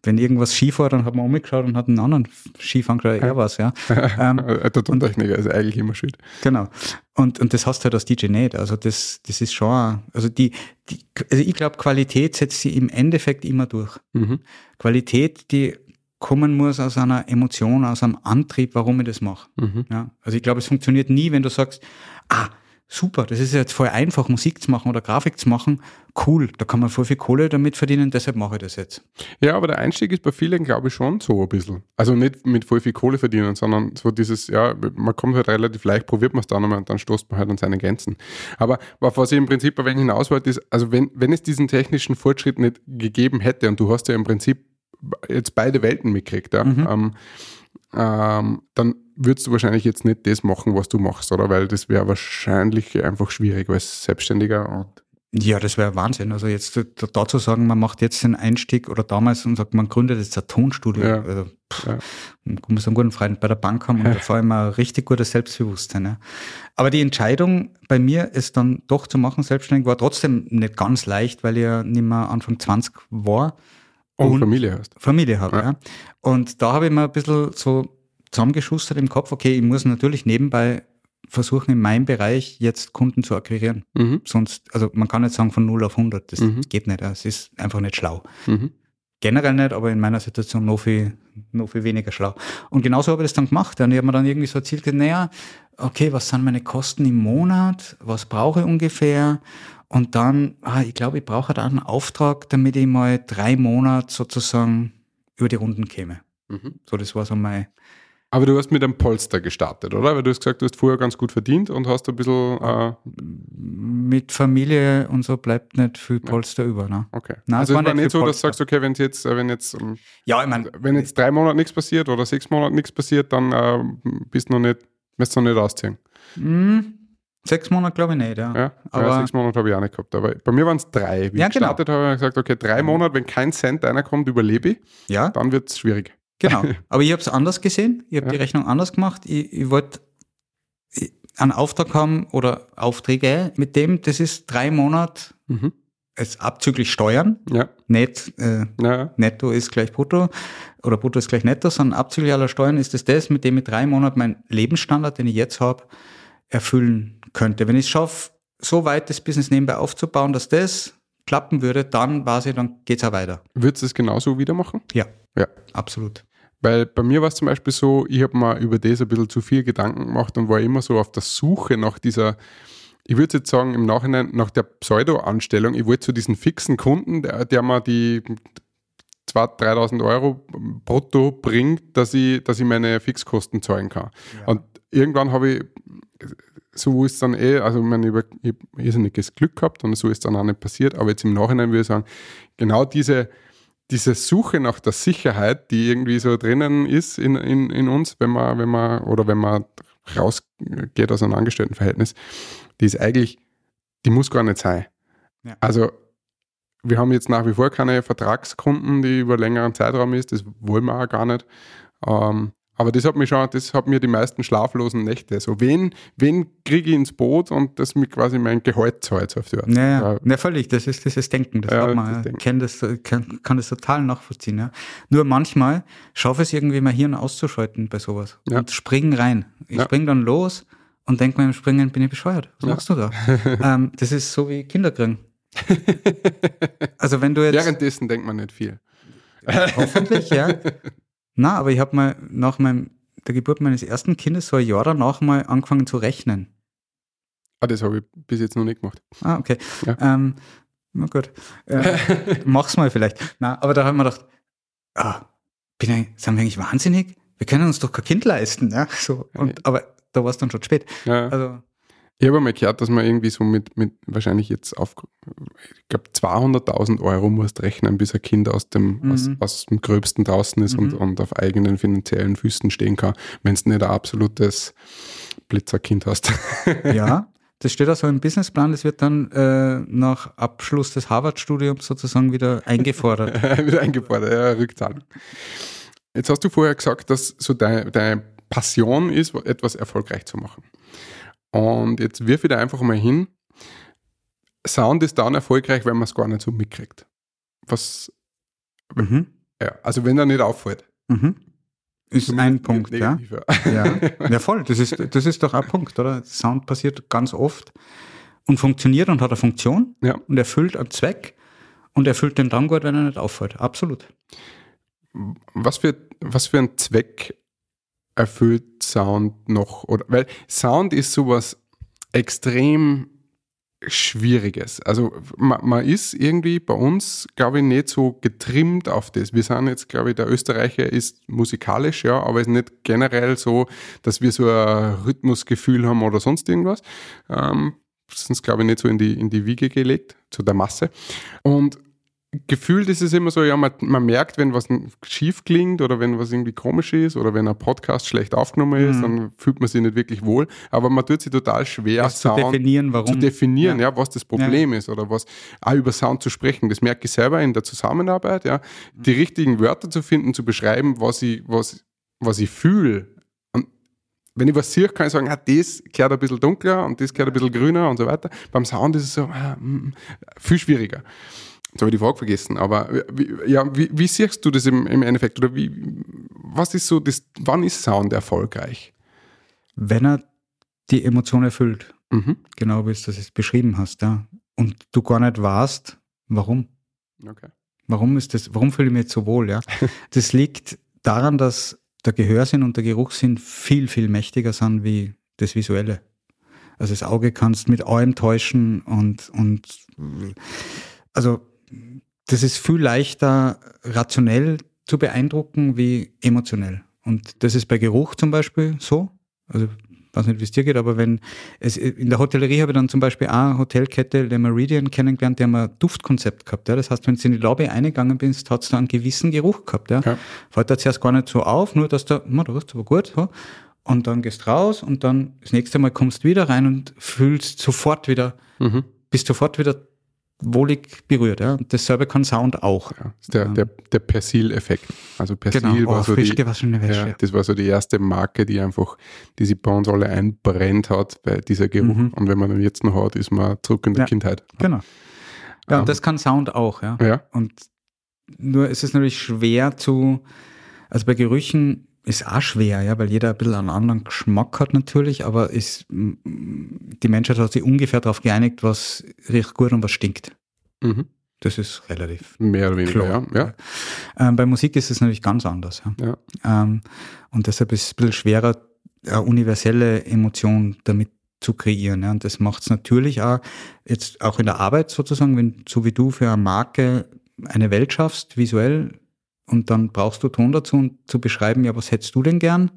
[SPEAKER 4] wenn irgendwas schief war, dann hat man umgeschaut und hat einen anderen schief angeschaut, er was, ja. Ähm,
[SPEAKER 3] Äh, Der Tontechniker ist eigentlich immer schuld.
[SPEAKER 4] genau. Und, und das hast du halt als DJ nicht. Also das, das ist schon, also die, die also ich glaube, Qualität setzt sie im Endeffekt immer durch.
[SPEAKER 3] Mhm.
[SPEAKER 4] Qualität, die kommen muss aus einer Emotion, aus einem Antrieb, warum ich das mache.
[SPEAKER 3] Mhm.
[SPEAKER 4] Ja, also ich glaube, es funktioniert nie, wenn du sagst, ah, super, das ist jetzt voll einfach, Musik zu machen oder Grafik zu machen. Cool, da kann man voll viel Kohle damit verdienen, deshalb mache ich das jetzt.
[SPEAKER 3] Ja, aber der Einstieg ist bei vielen, glaube ich, schon so ein bisschen. Also nicht mit voll viel Kohle verdienen, sondern so dieses, ja, man kommt halt relativ leicht, probiert man es dann einmal und dann stoßt man halt an seine Grenzen. Aber was ich im Prinzip bei wenn hinaus wollte, ist, also wenn, wenn es diesen technischen Fortschritt nicht gegeben hätte und du hast ja im Prinzip jetzt beide Welten mitgekriegt, ja, ähm, ähm, dann würdest du wahrscheinlich jetzt nicht das machen, was du machst, oder? Weil das wäre wahrscheinlich einfach schwierig als Selbstständiger und
[SPEAKER 4] Ja, das wäre Wahnsinn. Also jetzt da- dazu sagen, man macht jetzt den Einstieg oder damals und sagt, man gründet jetzt ein Tonstudio.
[SPEAKER 3] Ja.
[SPEAKER 4] Also, pff,
[SPEAKER 3] Ja.
[SPEAKER 4] Man muss einen guten Freund bei der Bank haben und vor allem ein richtig gutes Selbstbewusstsein. Ja. Aber die Entscheidung bei mir, es dann doch zu machen, selbstständig, war trotzdem nicht ganz leicht, weil ich ja nicht mehr Anfang 20 war.
[SPEAKER 3] Und,
[SPEAKER 4] Und-
[SPEAKER 3] Familie hast.
[SPEAKER 4] Familie habe.
[SPEAKER 3] Ja.
[SPEAKER 4] Ja. Und da habe ich mir ein bisschen so zusammengeschustert im Kopf, okay, ich muss natürlich nebenbei versuchen, in meinem Bereich jetzt Kunden zu akquirieren.
[SPEAKER 3] Mhm.
[SPEAKER 4] Sonst, also man kann nicht sagen von 0 auf 100, das
[SPEAKER 3] Mhm.
[SPEAKER 4] geht nicht, es ist einfach nicht schlau.
[SPEAKER 3] Mhm.
[SPEAKER 4] Generell nicht, aber in meiner Situation noch viel, noch viel weniger schlau. Und genauso habe ich das dann gemacht. Und ich habe mir dann irgendwie so erzielt, naja, okay, was sind meine Kosten im Monat? Was brauche ich ungefähr? Und dann, ah, ich glaube, ich brauche da einen Auftrag, damit ich mal drei Monate sozusagen über die Runden käme.
[SPEAKER 3] Mhm.
[SPEAKER 4] So, das war so mein,
[SPEAKER 3] Aber du hast mit einem Polster gestartet, oder? Weil du hast gesagt, du hast vorher ganz gut verdient und hast ein bisschen. Äh,
[SPEAKER 4] mit Familie und so bleibt nicht viel Polster über. Ne?
[SPEAKER 3] okay.
[SPEAKER 4] Nein,
[SPEAKER 3] also
[SPEAKER 4] es war
[SPEAKER 3] war
[SPEAKER 4] nicht
[SPEAKER 3] nicht so, dass du sagst, okay, wenn jetzt, äh, wenn jetzt, ähm,
[SPEAKER 4] Ja, ich meine,
[SPEAKER 3] wenn jetzt drei Monate nichts passiert oder sechs Monate nichts passiert, dann äh, bist du noch nicht, wirst du noch nicht ausziehen.
[SPEAKER 4] Hm, Sechs Monate glaube ich nicht, ja.
[SPEAKER 3] Ja,
[SPEAKER 4] Aber-
[SPEAKER 3] ja, sechs Monate habe ich auch nicht gehabt. Aber bei mir waren es drei. Wie
[SPEAKER 4] Ja,
[SPEAKER 3] ich
[SPEAKER 4] genau.
[SPEAKER 3] gestartet habe, habe ich gesagt, okay, drei Monate, wenn kein Cent reinkommt, überlebe ich,
[SPEAKER 4] Ja,
[SPEAKER 3] dann wird es schwierig.
[SPEAKER 4] genau. Aber ich habe es anders gesehen. Ich habe die Rechnung anders gemacht. Ich, ich wollte einen Auftrag haben oder Aufträge mit dem, das ist drei Monate
[SPEAKER 3] Mhm.
[SPEAKER 4] es abzüglich Steuern,
[SPEAKER 3] Ja,
[SPEAKER 4] nicht äh,
[SPEAKER 3] ja,
[SPEAKER 4] netto ist gleich brutto oder brutto ist gleich netto, sondern abzüglich aller Steuern ist es das, mit dem ich drei Monate meinen Lebensstandard, den ich jetzt habe, erfüllen könnte. Wenn ich es schaffe, so weit das Business nebenbei aufzubauen, dass das klappen würde, dann weiß ich, dann geht's auch weiter.
[SPEAKER 3] würdest du es genauso wieder machen?
[SPEAKER 4] Ja,
[SPEAKER 3] Ja.
[SPEAKER 4] absolut.
[SPEAKER 3] Weil bei mir war es zum Beispiel so, ich habe mir über das ein bisschen zu viel Gedanken gemacht und war immer so auf der Suche nach dieser, ich würde jetzt sagen, im Nachhinein nach der Pseudo-Anstellung. Ich wollte zu diesen fixen Kunden, der, der mir die 2.000, 3.000 Euro brutto bringt, dass ich, dass ich meine Fixkosten zahlen kann. Und irgendwann habe ich, so ist dann eh, also ich habe irrsinniges Glück gehabt und so ist dann auch nicht passiert, aber jetzt im Nachhinein würde ich sagen, genau diese, diese Suche nach der Sicherheit, die irgendwie so drinnen ist in, in, in uns, wenn man, wenn man, oder wenn man rausgeht aus einem Angestelltenverhältnis, die ist eigentlich, die muss gar nicht sein.
[SPEAKER 4] Ja.
[SPEAKER 3] Also, wir haben jetzt nach wie vor keine Vertragskunden, die über längeren Zeitraum ist, das wollen wir auch gar nicht. Ähm, aber das hat mir schon, das hat mir die meisten schlaflosen Nächte. So, wen, wen kriege ich ins Boot und das mir quasi mein Gehalt zahlt auf die Art.
[SPEAKER 4] Ja,
[SPEAKER 3] Ja.
[SPEAKER 4] ja, völlig. Das ist dieses Denken. Das
[SPEAKER 3] Ja,
[SPEAKER 4] hat man.
[SPEAKER 3] das.
[SPEAKER 4] Kenn das, kann, kann das total nachvollziehen. Ja. Nur manchmal schaffe ich es irgendwie, mein Hirn auszuschalten bei sowas
[SPEAKER 3] Ja.
[SPEAKER 4] und spring rein. Ich
[SPEAKER 3] Ja.
[SPEAKER 4] spring dann los und denke mir im Springen, bin ich bescheuert. Was machst du da? ähm, das ist so wie Kinder kriegen. Also wenn du jetzt
[SPEAKER 3] Währenddessen denkt man nicht viel.
[SPEAKER 4] hoffentlich, ja. Na, aber ich habe mal nach meinem, der Geburt meines ersten Kindes so ein Jahr danach mal angefangen zu rechnen.
[SPEAKER 3] Ah, das habe ich bis jetzt noch nicht gemacht.
[SPEAKER 4] Ah, okay.
[SPEAKER 3] Ja.
[SPEAKER 4] Ähm, na gut. Äh, mach's mal vielleicht. Na, aber da haben wir gedacht, ah, bin ich, sind wir eigentlich wahnsinnig? Wir können uns doch kein Kind leisten. Ja? So, und, aber da war es dann schon spät.
[SPEAKER 3] Ja.
[SPEAKER 4] Also,
[SPEAKER 3] Ich habe mal gehört, dass man irgendwie so mit, mit wahrscheinlich jetzt auf, ich glaube, 200.000 Euro musst rechnen, bis ein Kind aus dem,
[SPEAKER 4] Mhm.
[SPEAKER 3] aus, aus dem Gröbsten draußen ist und,
[SPEAKER 4] Mhm.
[SPEAKER 3] und auf eigenen finanziellen Füßen stehen kann, wenn es nicht ein absolutes Blitzerkind hast.
[SPEAKER 4] ja, das steht auch so im Businessplan. Das wird dann äh, nach Abschluss des Harvard-Studiums sozusagen wieder eingefordert.
[SPEAKER 3] Wieder eingefordert, ja, Rückzahlung. Jetzt hast du vorher gesagt, dass so deine, deine Passion ist, etwas erfolgreich zu machen. Und jetzt wirf ich da einfach mal hin. Sound ist dann erfolgreich, wenn man es gar nicht so mitkriegt. Was,
[SPEAKER 4] mhm.
[SPEAKER 3] ja, also wenn er nicht auffällt.
[SPEAKER 4] Mhm. Ist ein Punkt, ja.
[SPEAKER 3] ja.
[SPEAKER 4] Ja, voll. Das ist, das ist doch ein Punkt, oder? Sound passiert ganz oft und funktioniert und hat eine Funktion
[SPEAKER 3] Ja.
[SPEAKER 4] und erfüllt einen Zweck und erfüllt den dann gut, wenn er nicht auffällt. Absolut.
[SPEAKER 3] Was für, was für ein Zweck erfüllt Sound noch? Oder, weil Sound ist sowas extrem Schwieriges. Also man, man ist irgendwie bei uns, glaube ich, nicht so getrimmt auf das. Wir sind jetzt, glaube ich, der Österreicher ist musikalisch, ja, aber ist nicht generell so, dass wir so ein Rhythmusgefühl haben oder sonst irgendwas. Ähm, sonst, glaube ich, nicht so in die, in die Wiege gelegt, zu der Masse. Und gefühlt ist es immer so, ja, man, man merkt, wenn was schief klingt oder wenn was irgendwie komisch ist oder wenn ein Podcast schlecht aufgenommen ist,
[SPEAKER 4] Mhm.
[SPEAKER 3] dann fühlt man sich nicht wirklich wohl. Aber man tut sich total schwer,
[SPEAKER 4] Das zu definieren, warum.
[SPEAKER 3] zu definieren, ja. was das Problem ist oder was auch über Sound zu sprechen. Das merke ich selber in der Zusammenarbeit, ja, die richtigen Wörter zu finden, zu beschreiben, was ich, was, was ich fühle. Und wenn ich was sehe, kann ich sagen, ah, das gehört ein bisschen dunkler und das gehört ein bisschen grüner und so weiter. Beim Sound ist es so ah, mm, viel schwieriger. Jetzt habe ich die Frage vergessen, aber wie, ja, wie, wie siehst du das im, im Endeffekt? Oder wie, was ist so, das, wann ist Sound erfolgreich?
[SPEAKER 4] Wenn er die Emotion erfüllt,
[SPEAKER 3] Mhm.
[SPEAKER 4] genau wie du das jetzt beschrieben hast, ja. Und du gar nicht weißt, warum.
[SPEAKER 3] Okay.
[SPEAKER 4] Warum ist das, warum fühle ich mich jetzt so wohl, ja? Das liegt daran, dass der Gehörsinn und der Geruchssinn viel, viel mächtiger sind wie das Visuelle. Also das Auge kannst mit allem täuschen und, und also das ist viel leichter rationell zu beeindrucken wie emotionell. Und das ist bei Geruch zum Beispiel so. Also ich weiß nicht, wie es dir geht, aber wenn es in der Hotellerie habe ich dann zum Beispiel auch eine Hotelkette, Le Meridian, kennengelernt, die haben ein Duftkonzept gehabt. Ja. Das heißt, wenn du in die Lobby eingegangen bist, hat es da einen gewissen Geruch gehabt. Ja.
[SPEAKER 3] Ja.
[SPEAKER 4] Fällt da zuerst gar nicht so auf, nur dass da, na, da riecht aber gut. So. und dann gehst raus und dann das nächste Mal kommst du wieder rein und fühlst sofort wieder,
[SPEAKER 3] Mhm.
[SPEAKER 4] bist sofort wieder wohlig berührt. Ja? Und dasselbe kann Sound auch.
[SPEAKER 3] Ja, das der, der, der Persil-Effekt. Also Persil
[SPEAKER 4] Genau,
[SPEAKER 3] war
[SPEAKER 4] oh,
[SPEAKER 3] so
[SPEAKER 4] frisch
[SPEAKER 3] die,
[SPEAKER 4] Wäsche.
[SPEAKER 3] ja, das war so die erste Marke, die einfach, die sich bei uns alle einbrennt hat, bei dieser Geruch.
[SPEAKER 4] Mhm.
[SPEAKER 3] Und wenn man den jetzt noch hat, ist man zurück in der
[SPEAKER 4] Ja.
[SPEAKER 3] Kindheit.
[SPEAKER 4] Genau. Ja,
[SPEAKER 3] Ähm,
[SPEAKER 4] und das kann Sound auch, ja.
[SPEAKER 3] Ja,
[SPEAKER 4] Und nur ist es natürlich schwer zu, also bei Gerüchen ist auch schwer, ja, weil jeder ein bisschen einen anderen Geschmack hat natürlich, aber ist, die Menschheit hat sich ungefähr darauf geeinigt, was riecht gut und was stinkt.
[SPEAKER 3] mhm.
[SPEAKER 4] Das ist relativ
[SPEAKER 3] mehr oder weniger,
[SPEAKER 4] klar.
[SPEAKER 3] ja. ja.
[SPEAKER 4] Ähm, bei Musik ist es natürlich ganz anders. Ja.
[SPEAKER 3] Ja.
[SPEAKER 4] Ähm, und deshalb ist es ein bisschen schwerer, eine universelle Emotion damit zu kreieren. Ja. Und das macht es natürlich auch jetzt auch in der Arbeit sozusagen, wenn so wie du für eine Marke eine Welt schaffst, visuell, und dann brauchst du Ton dazu, um zu beschreiben, ja, was hättest du denn gern?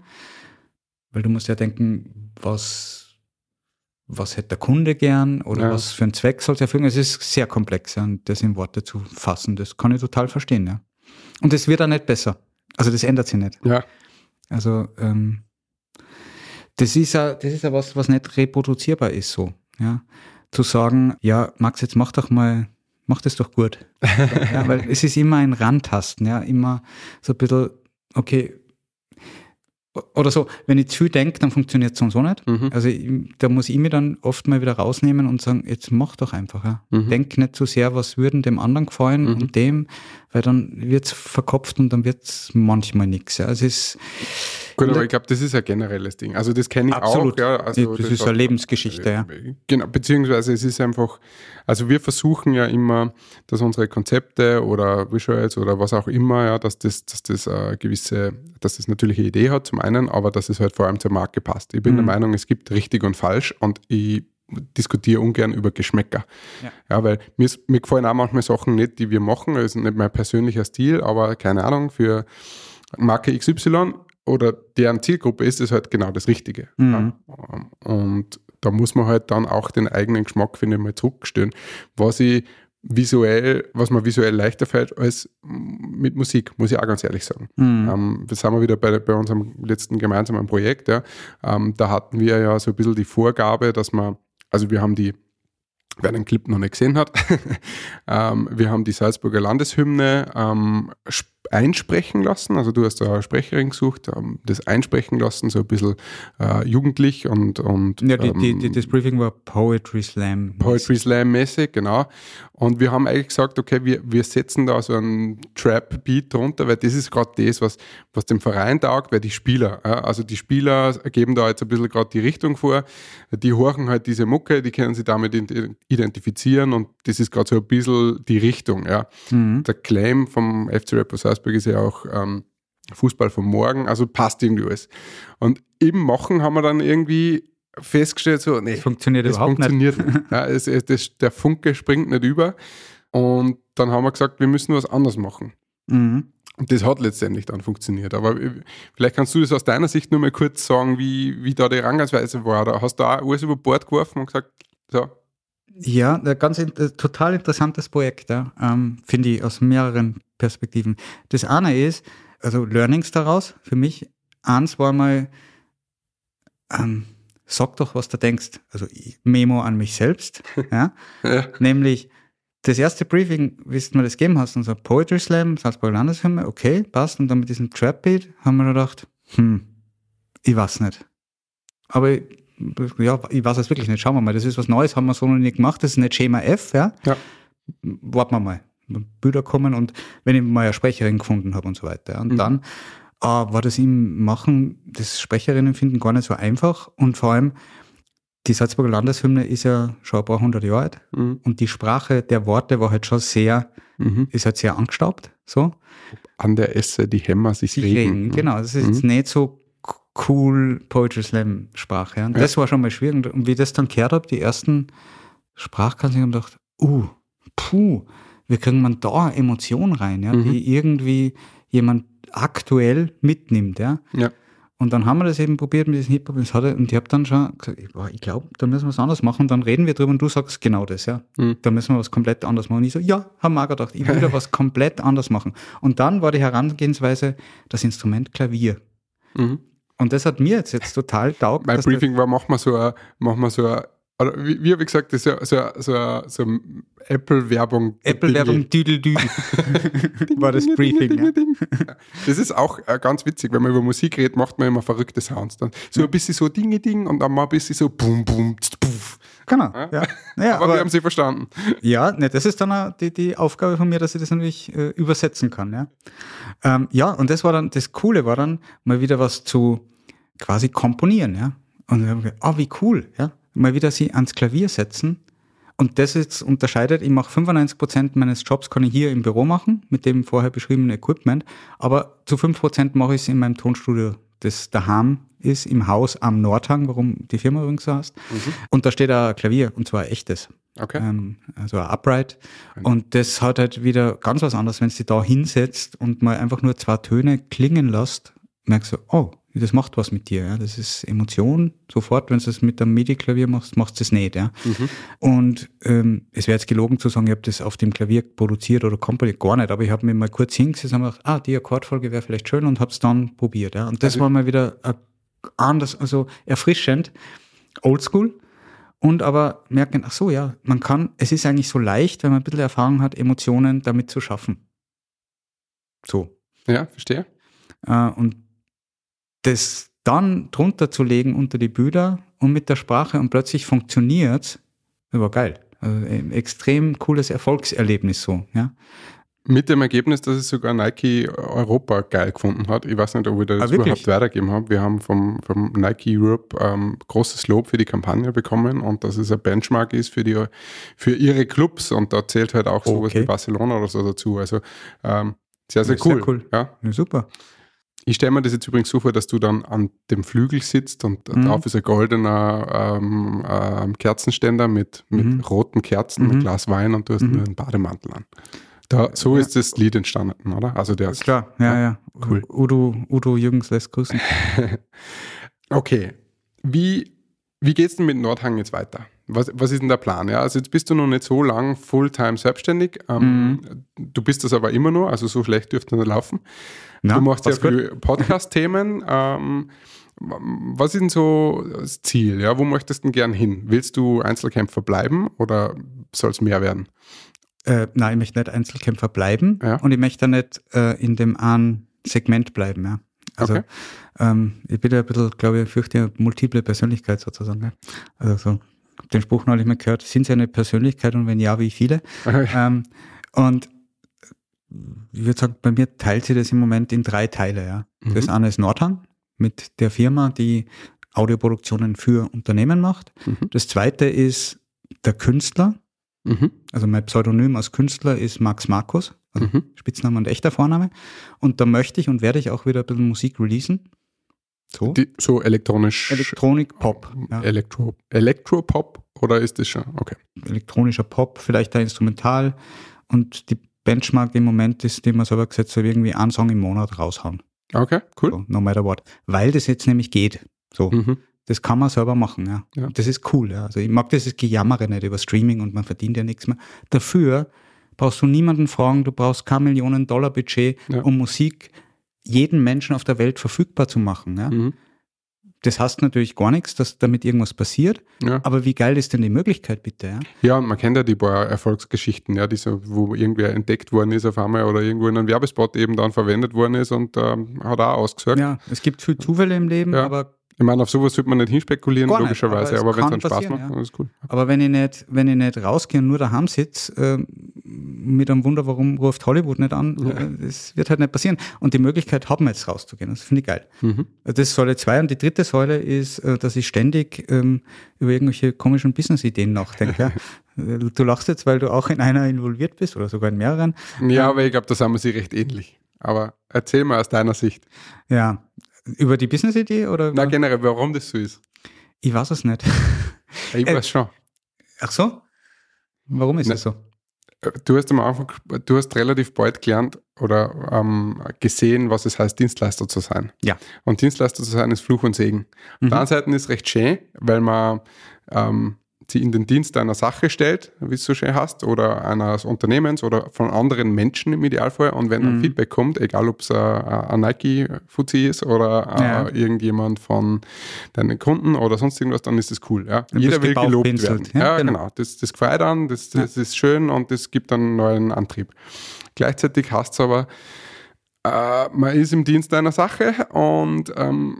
[SPEAKER 4] Weil du musst ja denken, was, was hätte der Kunde gern oder
[SPEAKER 3] Ja.
[SPEAKER 4] was für einen Zweck soll es erfüllen. Es ist sehr komplex, ja, und das in Worte zu fassen, das kann ich total verstehen, ja. Und es wird auch nicht besser. Also das ändert sich nicht.
[SPEAKER 3] ja.
[SPEAKER 4] Also ähm, das ist ja, das ist ja was, was nicht reproduzierbar ist so. Ja, zu sagen, ja, Max, jetzt mach doch mal, mach das doch gut. ja, weil es ist immer ein Rantasten, ja, immer so ein bisschen, okay. Oder so, wenn ich zu viel denke, dann funktioniert es so so nicht.
[SPEAKER 3] Mhm.
[SPEAKER 4] Also da muss ich mir dann oft mal wieder rausnehmen und sagen, jetzt mach doch einfach. Ja.
[SPEAKER 3] Mhm.
[SPEAKER 4] Denk nicht zu sehr, was würden dem anderen gefallen
[SPEAKER 3] Mhm.
[SPEAKER 4] und dem, weil dann wird's verkopft und dann wird's manchmal nichts. Ja. Also es ist
[SPEAKER 3] Gut, aber
[SPEAKER 4] Da-
[SPEAKER 3] ich glaube, das ist ein generelles Ding. Also das kenne ich
[SPEAKER 4] Absolut.
[SPEAKER 3] auch. Ja, also
[SPEAKER 4] das, ist eine Lebensgeschichte, ja.
[SPEAKER 3] Genau, beziehungsweise es ist einfach, also wir versuchen ja immer, dass unsere Konzepte oder Visuals oder was auch immer, ja, dass das, dass das eine gewisse, dass das natürlich eine Idee hat zum einen, aber dass es halt vor allem zur Marke passt. Ich bin der
[SPEAKER 4] Mhm.
[SPEAKER 3] Meinung, es gibt richtig und falsch und ich diskutiere ungern über Geschmäcker.
[SPEAKER 4] Ja.
[SPEAKER 3] Ja, weil mir, mir gefallen auch manchmal Sachen nicht, die wir machen. Das ist nicht mein persönlicher Stil, aber keine Ahnung, für Marke XY oder deren Zielgruppe ist es halt genau das Richtige.
[SPEAKER 4] Mhm.
[SPEAKER 3] Ja. Und da muss man halt dann auch den eigenen Geschmack, finde ich, mal zurückstellen. Was ich visuell, was mir visuell leichter fällt als mit Musik, muss ich auch ganz ehrlich sagen.
[SPEAKER 4] Mhm.
[SPEAKER 3] Ähm, das haben wir wieder bei, bei unserem letzten gemeinsamen Projekt. Ja. Ähm, da hatten wir ja so ein bisschen die Vorgabe, dass man, also wir haben die, wer den Clip noch nicht gesehen hat, ähm, wir haben die Salzburger Landeshymne ähm, einsprechen lassen. Also du hast da eine Sprecherin gesucht, ähm, das einsprechen lassen, so ein bisschen äh, jugendlich und, und
[SPEAKER 4] Ja, die, die,
[SPEAKER 3] ähm,
[SPEAKER 4] die, das Briefing war Poetry Slam.
[SPEAKER 3] Poetry Slam mäßig, genau. Und wir haben eigentlich gesagt, okay, wir, wir setzen da so einen Trap-Beat drunter, weil das ist gerade das, was, was dem Verein taugt, weil die Spieler, ja, also die Spieler geben da jetzt ein bisschen gerade die Richtung vor, die horchen halt diese Mucke, die können sich damit ident- identifizieren und das ist gerade so ein bisschen die Richtung, ja.
[SPEAKER 4] Mhm.
[SPEAKER 3] Der Claim vom FC Rapper Salzburg ist ja auch ähm, Fußball vom Morgen, also passt irgendwie alles. Und im Machen haben wir dann irgendwie festgestellt, so, nee,
[SPEAKER 4] Funktioniert
[SPEAKER 3] das
[SPEAKER 4] überhaupt
[SPEAKER 3] funktioniert nicht. Ja, es, es, das, der Funke springt nicht über. Und dann haben wir gesagt, wir müssen was anderes machen.
[SPEAKER 4] nicht. Mhm.
[SPEAKER 3] Und das hat letztendlich dann funktioniert. Aber äh, vielleicht kannst du das aus deiner Sicht nur mal kurz sagen, wie, wie da die Herangehensweise war. Da hast du auch alles über Bord geworfen und gesagt, so,
[SPEAKER 4] Ja, ein ganz in, äh, total interessantes Projekt, ja. ähm, finde ich, aus mehreren Perspektiven. Das eine ist, also Learnings daraus, für mich, eins war mal, ähm, sag doch, was du denkst. Also Memo an mich selbst, ja.
[SPEAKER 3] ja,
[SPEAKER 4] Nämlich das erste Briefing, wie du mir das gegeben hast, unser Poetry Slam, Salzburger Landeshymne, okay, passt. Und dann mit diesem Trap Beat haben wir gedacht, hm, ich weiß nicht. Aber ich- ja, ich weiß es wirklich nicht. Schauen wir mal, das ist was Neues, haben wir so noch nicht gemacht. Das ist nicht Schema F, ja.
[SPEAKER 3] Ja.
[SPEAKER 4] Warten wir mal. Bilder kommen und wenn ich mal eine Sprecherin gefunden habe und so weiter. Und
[SPEAKER 3] Mhm.
[SPEAKER 4] dann äh, war das im Machen, das Sprecherinnen finden gar nicht so einfach. Und vor allem, die Salzburger Landeshymne ist ja schon ein paar hundert Jahre alt.
[SPEAKER 3] mhm,
[SPEAKER 4] Und die Sprache der Worte war halt schon sehr,
[SPEAKER 3] mhm.
[SPEAKER 4] ist halt sehr angestaubt, so.
[SPEAKER 3] an der Esse die Hämmer sich
[SPEAKER 4] Sich
[SPEAKER 3] regen.
[SPEAKER 4] regen, genau. Das ist jetzt
[SPEAKER 3] Mhm.
[SPEAKER 4] nicht so cool Poetry Slam Sprache. Ja. Und das war schon mal schwierig. Und wie ich das dann gehört habe, die ersten Sprachkanzler haben gedacht, uh, puh, wie kriegen man da Emotionen rein, ja,
[SPEAKER 3] Mhm.
[SPEAKER 4] die irgendwie jemand aktuell mitnimmt, ja.
[SPEAKER 3] Ja.
[SPEAKER 4] Und dann haben wir das eben probiert mit diesem Hip-Hop. Und ich habe dann schon gesagt, ich, glaube, da müssen wir es anders machen. Dann reden wir drüber und du sagst genau das, ja.
[SPEAKER 3] Mhm.
[SPEAKER 4] Da müssen wir was komplett anders machen. Und ich so, ja, haben wir auch gedacht, ich will da was komplett anders machen. Und dann war die Herangehensweise das Instrument Klavier.
[SPEAKER 3] Mhm.
[SPEAKER 4] Und das hat mir jetzt, jetzt total taugt.
[SPEAKER 3] Mein Briefing war, machen wir so ein, machen wir so ein, oder wie, wie habe ich gesagt, das ist so, so, so, so Apple-Werbung.
[SPEAKER 4] Apple-Werbung Düdel Düdel war das Briefing.
[SPEAKER 3] Dinge,
[SPEAKER 4] ja.
[SPEAKER 3] Dinge, Dinge. Das ist auch äh, ganz witzig, wenn man über Musik redet, macht man immer verrückte Sounds. Dann so ein bisschen so Dinge, Ding und dann mal ein bisschen so Bum, Bum, puff.
[SPEAKER 4] Genau. Ja. Ja,
[SPEAKER 3] aber,
[SPEAKER 4] aber,
[SPEAKER 3] wir haben sie verstanden.
[SPEAKER 4] ja ne, das ist dann die, die Aufgabe von mir, dass ich das natürlich äh, übersetzen kann. Ja. Ähm, ja, und das war dann, das Coole war dann, mal wieder was zu quasi komponieren. Ja. Und wir haben gedacht, ah, wie cool. Ja. Mal wieder sie ans Klavier setzen. Und das jetzt unterscheidet, ich mache 95% meines Jobs kann ich hier im Büro machen, mit dem vorher beschriebenen Equipment, aber zu 5% mache ich es in meinem Tonstudio, das daheim ist, im Haus am Nordhang, warum die Firma übrigens so heißt. Und da steht ein Klavier, und zwar ein echtes.
[SPEAKER 3] Okay.
[SPEAKER 4] Ähm, also ein Upright. Und das hat halt wieder ganz was anderes, wenn du da hinsetzt und mal einfach nur zwei Töne klingen lässt, merkst du, oh, das macht was mit dir. Ja? Das ist Emotion. Sofort, wenn du das mit einem MIDI-Klavier machst, machst du es nicht. Ja? Und ähm, es wäre jetzt gelogen zu sagen, ich habe das auf dem Klavier produziert oder komponiert, gar nicht. Aber ich habe mir mal kurz hingesetzt und hab gedacht, ah, die Akkordfolge wäre vielleicht schön und habe es dann probiert. Ja? Und das
[SPEAKER 3] Also-
[SPEAKER 4] war mal wieder äh, anders, also erfrischend, oldschool. Und aber merken, ach so, ja, man kann, es ist eigentlich so leicht, wenn man ein bisschen Erfahrung hat, Emotionen damit zu schaffen. So.
[SPEAKER 3] Ja, verstehe.
[SPEAKER 4] Äh, und das dann drunter zu legen unter die Bilder und mit der Sprache und plötzlich funktioniert, war geil. Also ein extrem cooles Erfolgserlebnis so, ja.
[SPEAKER 3] Mit dem Ergebnis, dass es sogar Nike Europa geil gefunden hat. Ich weiß nicht, ob ich das
[SPEAKER 4] Ah,
[SPEAKER 3] überhaupt weitergeben habe. Wir haben vom, vom Nike Europe ähm, großes Lob für die Kampagne bekommen und dass es ein Benchmark ist für, die, für ihre Clubs und da zählt halt auch sowas
[SPEAKER 4] Okay.
[SPEAKER 3] wie Barcelona oder so dazu. Also ähm, sehr, sehr
[SPEAKER 4] Ja,
[SPEAKER 3] cool.
[SPEAKER 4] sehr cool.
[SPEAKER 3] Ja.
[SPEAKER 4] ja super.
[SPEAKER 3] Ich stelle mir das jetzt übrigens so vor, dass du dann an dem Flügel sitzt und
[SPEAKER 4] Mhm.
[SPEAKER 3] drauf ist ein goldener ähm, ähm, Kerzenständer mit, mit
[SPEAKER 4] Mhm.
[SPEAKER 3] roten Kerzen,
[SPEAKER 4] Mhm.
[SPEAKER 3] ein Glas Wein und du hast
[SPEAKER 4] Mhm.
[SPEAKER 3] nur einen Bademantel an. Da, so
[SPEAKER 4] Ja.
[SPEAKER 3] ist das Lied entstanden, oder? Also der ist
[SPEAKER 4] Klar, ja, ja.
[SPEAKER 3] Cool.
[SPEAKER 4] Udo, Udo Jürgens lässt grüßen.
[SPEAKER 3] Okay. Wie, wie geht's denn mit Nordhang jetzt weiter? Was, was ist denn der Plan? Ja, also jetzt bist du noch nicht so lang Fulltime selbstständig. Ähm, Du bist das aber immer noch, also so schlecht dürfte nicht laufen.
[SPEAKER 4] Na,
[SPEAKER 3] du machst
[SPEAKER 4] gut.
[SPEAKER 3] viele Podcast-Themen. ähm, was ist denn so das Ziel? Ja, wo möchtest du denn gern hin? Willst du Einzelkämpfer bleiben oder soll es mehr werden?
[SPEAKER 4] Äh, nein, ich möchte nicht Einzelkämpfer bleiben
[SPEAKER 3] Ja.
[SPEAKER 4] und ich möchte nicht äh, in dem einen Segment bleiben. Ja. Also
[SPEAKER 3] Okay.
[SPEAKER 4] ähm, ich bin ja ein bisschen, glaube ich, fürchte multiple Persönlichkeit sozusagen. Ja. Also so den Spruch neulich mal gehört, sind Sie eine Persönlichkeit und wenn ja, wie viele? ähm, und ich würde sagen, bei mir teilt sich das im Moment in drei Teile. Ja. Das
[SPEAKER 3] Mhm.
[SPEAKER 4] eine ist Nordhang mit der Firma, die Audioproduktionen für Unternehmen macht.
[SPEAKER 3] Mhm.
[SPEAKER 4] Das zweite ist der Künstler.
[SPEAKER 3] Mhm.
[SPEAKER 4] Also mein Pseudonym als Künstler ist Max Markus, also
[SPEAKER 3] Mhm.
[SPEAKER 4] Spitzname und echter Vorname. Und da möchte ich und werde ich auch wieder ein bisschen Musik releasen. So.
[SPEAKER 3] Die, so elektronisch.
[SPEAKER 4] Elektronik, Pop. Ja.
[SPEAKER 3] Elektro, Elektropop oder ist das schon? Okay.
[SPEAKER 4] Elektronischer Pop, vielleicht ein Instrumental. Und die Benchmark im Moment ist, die man selber gesetzt soll irgendwie einen Song im Monat raushauen.
[SPEAKER 3] Okay, cool.
[SPEAKER 4] So, no matter what. Weil das jetzt nämlich geht. So.
[SPEAKER 3] Mhm.
[SPEAKER 4] Das kann man selber machen, ja.
[SPEAKER 3] Ja.
[SPEAKER 4] Das ist cool, ja. Also ich mag dieses Gejammere nicht über Streaming und man verdient ja nichts mehr. Dafür brauchst du niemanden fragen, du brauchst kein Millionen Dollar Budget,
[SPEAKER 3] Ja.
[SPEAKER 4] um Musik jeden Menschen auf der Welt verfügbar zu machen. Ja.
[SPEAKER 3] Mhm.
[SPEAKER 4] Das heißt natürlich gar nichts, dass damit irgendwas passiert,
[SPEAKER 3] Ja.
[SPEAKER 4] aber wie geil ist denn die Möglichkeit bitte? Ja?
[SPEAKER 3] ja, man kennt ja die paar Erfolgsgeschichten, ja, die so, wo irgendwer entdeckt worden ist auf einmal oder irgendwo in einem Werbespot eben dann verwendet worden ist und ähm, hat auch ausgesagt.
[SPEAKER 4] ja, es gibt viel Zufälle im Leben,
[SPEAKER 3] Ja.
[SPEAKER 4] aber
[SPEAKER 3] Ich meine, auf sowas sollte man nicht hinspekulieren,
[SPEAKER 4] Gar nicht,
[SPEAKER 3] logischerweise,
[SPEAKER 4] aber
[SPEAKER 3] aber,
[SPEAKER 4] es
[SPEAKER 3] wenn es dann Spaß macht,
[SPEAKER 4] ja.
[SPEAKER 3] dann ist cool.
[SPEAKER 4] Aber wenn ich nicht, wenn ich nicht rausgehe und nur daheim sitze, ähm, mit einem Wunder, warum ruft Hollywood nicht an, äh, das wird halt nicht passieren. Und die Möglichkeit haben wir jetzt rauszugehen. Das finde ich geil.
[SPEAKER 3] Mhm.
[SPEAKER 4] Das ist Säule 2 und die dritte Säule ist, äh, dass ich ständig ähm, über irgendwelche komischen Business-Ideen nachdenke. ja. Äh, Du lachst jetzt, weil du auch in einer involviert bist oder sogar in mehreren.
[SPEAKER 3] Ja, aber ich glaube, da sind wir sie recht ähnlich. Aber erzähl mal aus deiner Sicht.
[SPEAKER 4] Ja. Über die Business-Idee oder?
[SPEAKER 3] Na, generell, warum das so ist.
[SPEAKER 4] ich weiß es nicht.
[SPEAKER 3] Ich
[SPEAKER 4] Äh,
[SPEAKER 3] weiß schon.
[SPEAKER 4] Ach so? Warum ist es so?
[SPEAKER 3] Du hast am Anfang, du hast relativ bald gelernt oder ähm, gesehen, was es heißt, Dienstleister zu sein.
[SPEAKER 4] Ja.
[SPEAKER 3] Und Dienstleister zu sein ist Fluch und Segen. Auf
[SPEAKER 4] Mhm.
[SPEAKER 3] der einen Seite ist es recht schön, weil man ähm, sie in den Dienst einer Sache stellt, wie es so schön heißt, oder eines Unternehmens oder von anderen Menschen im Idealfall. Und wenn ein Feedback kommt, egal ob es ein Nike-Fuzzi ist oder äh,
[SPEAKER 4] Ja.
[SPEAKER 3] irgendjemand von deinen Kunden oder sonst irgendwas, dann ist das cool. Ja.
[SPEAKER 4] Dann
[SPEAKER 3] Jeder will gelobt werden.
[SPEAKER 4] gebauchpinselt.
[SPEAKER 3] Ja, genau.
[SPEAKER 4] genau.
[SPEAKER 3] Das, das gefällt an, das, das ist schön und das gibt einen neuen Antrieb. Gleichzeitig heißt es aber, äh, man ist im Dienst einer Sache und ähm,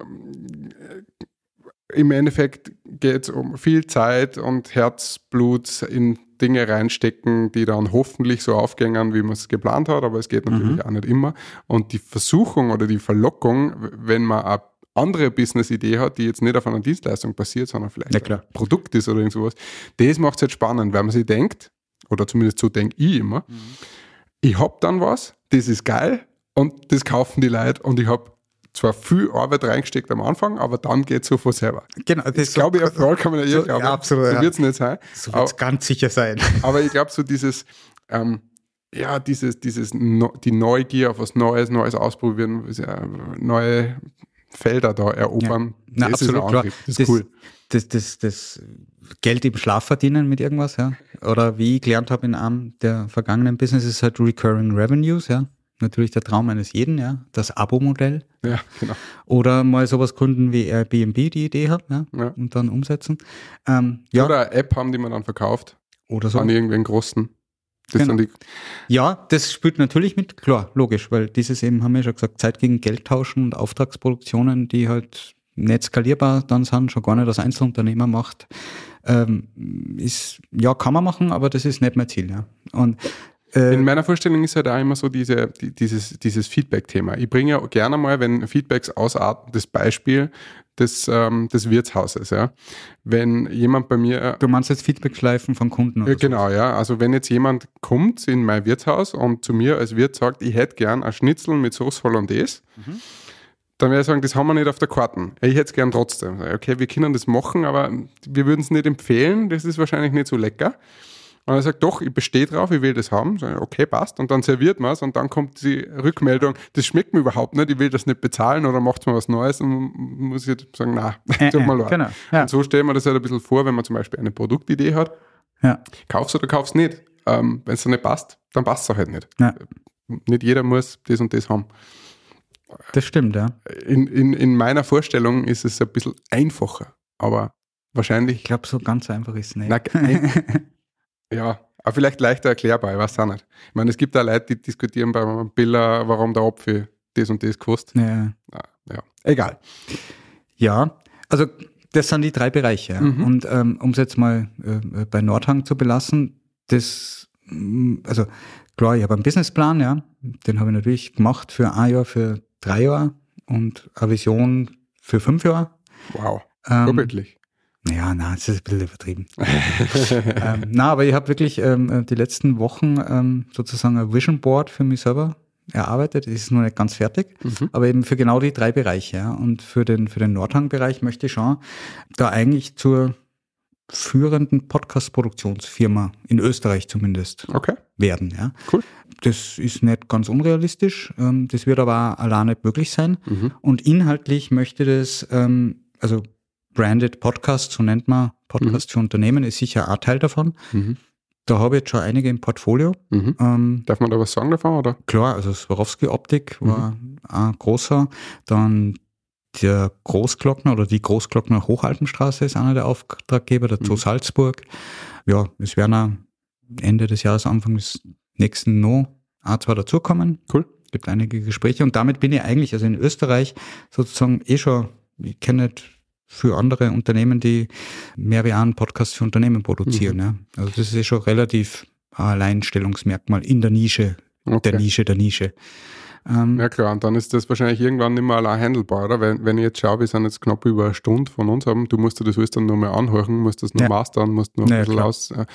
[SPEAKER 3] im Endeffekt geht es um viel Zeit und Herzblut in Dinge reinstecken, die dann hoffentlich so aufgängen, wie man es geplant hat, aber es geht natürlich auch nicht immer. Und die Versuchung oder die Verlockung, wenn man eine andere Business-Idee hat, die jetzt nicht auf einer Dienstleistung basiert, sondern vielleicht ein Produkt ist oder irgend sowas, das macht es halt spannend, weil man sich denkt, oder zumindest so denke ich immer, ich hab dann was, das ist geil und das kaufen die Leute und ich habe zwar viel Arbeit reingesteckt am Anfang, aber dann geht es so von selber.
[SPEAKER 4] Genau,
[SPEAKER 3] Das glaube ich, auf Fall kann man ja
[SPEAKER 4] so-
[SPEAKER 3] eh glauben.
[SPEAKER 4] ja, absolut,
[SPEAKER 3] So
[SPEAKER 4] ja.
[SPEAKER 3] wird es nicht sein.
[SPEAKER 4] So wird es ganz sicher sein.
[SPEAKER 3] Aber ich glaube, so dieses, ähm, ja, dieses, dieses, no, die Neugier auf was Neues, Neues ausprobieren, neue Felder da erobern,
[SPEAKER 4] Na,
[SPEAKER 3] das
[SPEAKER 4] absolut
[SPEAKER 3] ist
[SPEAKER 4] klar.
[SPEAKER 3] Das ist cool.
[SPEAKER 4] Das, das, das Geld im Schlaf verdienen mit irgendwas, ja. Oder wie ich gelernt habe in einem der vergangenen Businesses halt Recurring Revenues, ja. Natürlich der Traum eines jeden, ja. Das Abo-Modell.
[SPEAKER 3] Ja, genau.
[SPEAKER 4] Oder mal sowas gründen wie Airbnb die Idee hat, ja.
[SPEAKER 3] Ja.
[SPEAKER 4] Und dann umsetzen. Ähm, ja, oder,
[SPEAKER 3] Oder eine App haben, die man dann verkauft
[SPEAKER 4] so.
[SPEAKER 3] an irgendwen Großen. Das
[SPEAKER 4] Genau. Ja, das spielt natürlich mit, klar, logisch, weil dieses eben, haben wir schon gesagt, Zeit gegen Geld tauschen und Auftragsproduktionen, die halt nicht skalierbar dann sind, schon gar nicht als Einzelunternehmer macht, ähm, ist, ja, kann man machen, aber das ist nicht mein Ziel, ja. Und, äh,
[SPEAKER 3] In meiner Vorstellung ist halt auch immer so diese, die, dieses, dieses Feedback-Thema. Ich bringe ja gerne mal, wenn Feedbacks ausarten, das Beispiel des, ähm, des Wirtshauses. Ja. Wenn jemand bei mir
[SPEAKER 4] du meinst jetzt Feedbackschleifen von Kunden oder
[SPEAKER 3] Ja, genau, ja. Also wenn jetzt jemand kommt in mein Wirtshaus und zu mir als Wirt sagt, ich hätte gern ein Schnitzel mit Sauce Hollandaise, dann werde ich sagen, das haben wir nicht auf der Karte. Ich hätte es gern trotzdem. Okay, wir können das machen, aber wir würden es nicht empfehlen, das ist wahrscheinlich nicht so lecker. Und er sagt, doch, ich bestehe drauf, ich will das haben. Ich, okay, passt. Und dann serviert man es und dann kommt die Rückmeldung, das schmeckt mir überhaupt nicht, ich will das nicht bezahlen oder macht mir was Neues und muss ich sagen, na,
[SPEAKER 4] Äh,
[SPEAKER 3] tut mir
[SPEAKER 4] äh,
[SPEAKER 3] leid.
[SPEAKER 4] genau, ja.
[SPEAKER 3] Und so stellen wir das halt ein bisschen vor, wenn man zum Beispiel eine Produktidee hat,
[SPEAKER 4] Ja,
[SPEAKER 3] kaufst oder kaufst nicht. Ähm, Wenn es nicht passt, dann passt es auch halt nicht.
[SPEAKER 4] Ja.
[SPEAKER 3] Nicht jeder muss das und das haben.
[SPEAKER 4] das stimmt, ja.
[SPEAKER 3] In, in, in meiner Vorstellung ist es ein bisschen einfacher, aber wahrscheinlich,
[SPEAKER 4] Ich glaube, so ganz einfach ist es nicht.
[SPEAKER 3] na, ein, ja, aber vielleicht leichter erklärbar, ich weiß auch nicht. Ich meine, es gibt da Leute, die diskutieren beim Biller, warum der Apfel das und das kostet.
[SPEAKER 4] ja.
[SPEAKER 3] Ja, ja. egal.
[SPEAKER 4] Ja, also das sind die drei Bereiche.
[SPEAKER 3] Mhm.
[SPEAKER 4] Und ähm, um es jetzt mal äh, bei Nordhang zu belassen, das, mm, also klar, ich habe einen Businessplan, ja, den habe ich natürlich gemacht für ein Jahr, für drei Jahre und eine Vision für fünf Jahre.
[SPEAKER 3] Wow,
[SPEAKER 4] Ähm,
[SPEAKER 3] vorbildlich.
[SPEAKER 4] Ja, na, das ist ein bisschen übertrieben. ähm, na, aber ich habe wirklich ähm, die letzten Wochen ähm, sozusagen ein Vision Board für mich selber erarbeitet. Es ist noch nicht ganz fertig, aber eben für genau die drei Bereiche. Ja. Und für den, für den Nordhang-Bereich möchte ich schon da eigentlich zur führenden Podcast-Produktionsfirma in Österreich zumindest
[SPEAKER 3] Okay,
[SPEAKER 4] werden. Ja.
[SPEAKER 3] cool.
[SPEAKER 4] Das ist nicht ganz unrealistisch. Ähm, das wird aber auch allein nicht möglich sein.
[SPEAKER 3] Mhm.
[SPEAKER 4] Und inhaltlich möchte das, ähm, also Branded Podcast, so nennt man Podcast für Unternehmen, ist sicher ein Teil davon.
[SPEAKER 3] Mhm.
[SPEAKER 4] Da habe ich jetzt schon einige im Portfolio.
[SPEAKER 3] Mhm.
[SPEAKER 4] Ähm,
[SPEAKER 3] Darf man da was sagen davon? Oder?
[SPEAKER 4] klar, also Swarovski Optik war ein großer. Dann der Großglockner oder die Großglockner Hochalpenstraße ist einer der Auftraggeber, der Zoo Salzburg. Ja, es werden auch Ende des Jahres, Anfang des nächsten ein, zwei dazukommen.
[SPEAKER 3] Cool.
[SPEAKER 4] gibt einige Gespräche und damit bin ich eigentlich, also in Österreich sozusagen eh schon, ich kenne nicht für andere Unternehmen, die mehr wie einen Podcast für Unternehmen produzieren.
[SPEAKER 3] Mhm.
[SPEAKER 4] Ja. Also das ist eh schon relativ ein Alleinstellungsmerkmal in der Nische,
[SPEAKER 3] Okay.
[SPEAKER 4] der Nische, der Nische. Ähm,
[SPEAKER 3] Ja klar, und dann ist das wahrscheinlich irgendwann nicht mehr allein handelbar, oder? Wenn, wenn ich jetzt schaue, wir sind jetzt knapp über eine Stunde von uns haben, du musst dir das alles dann nur mal anhören, musst das nur
[SPEAKER 4] Ja.
[SPEAKER 3] mastern, musst nur ein
[SPEAKER 4] Ja,
[SPEAKER 3] bisschen
[SPEAKER 4] klar.
[SPEAKER 3] aus, äh,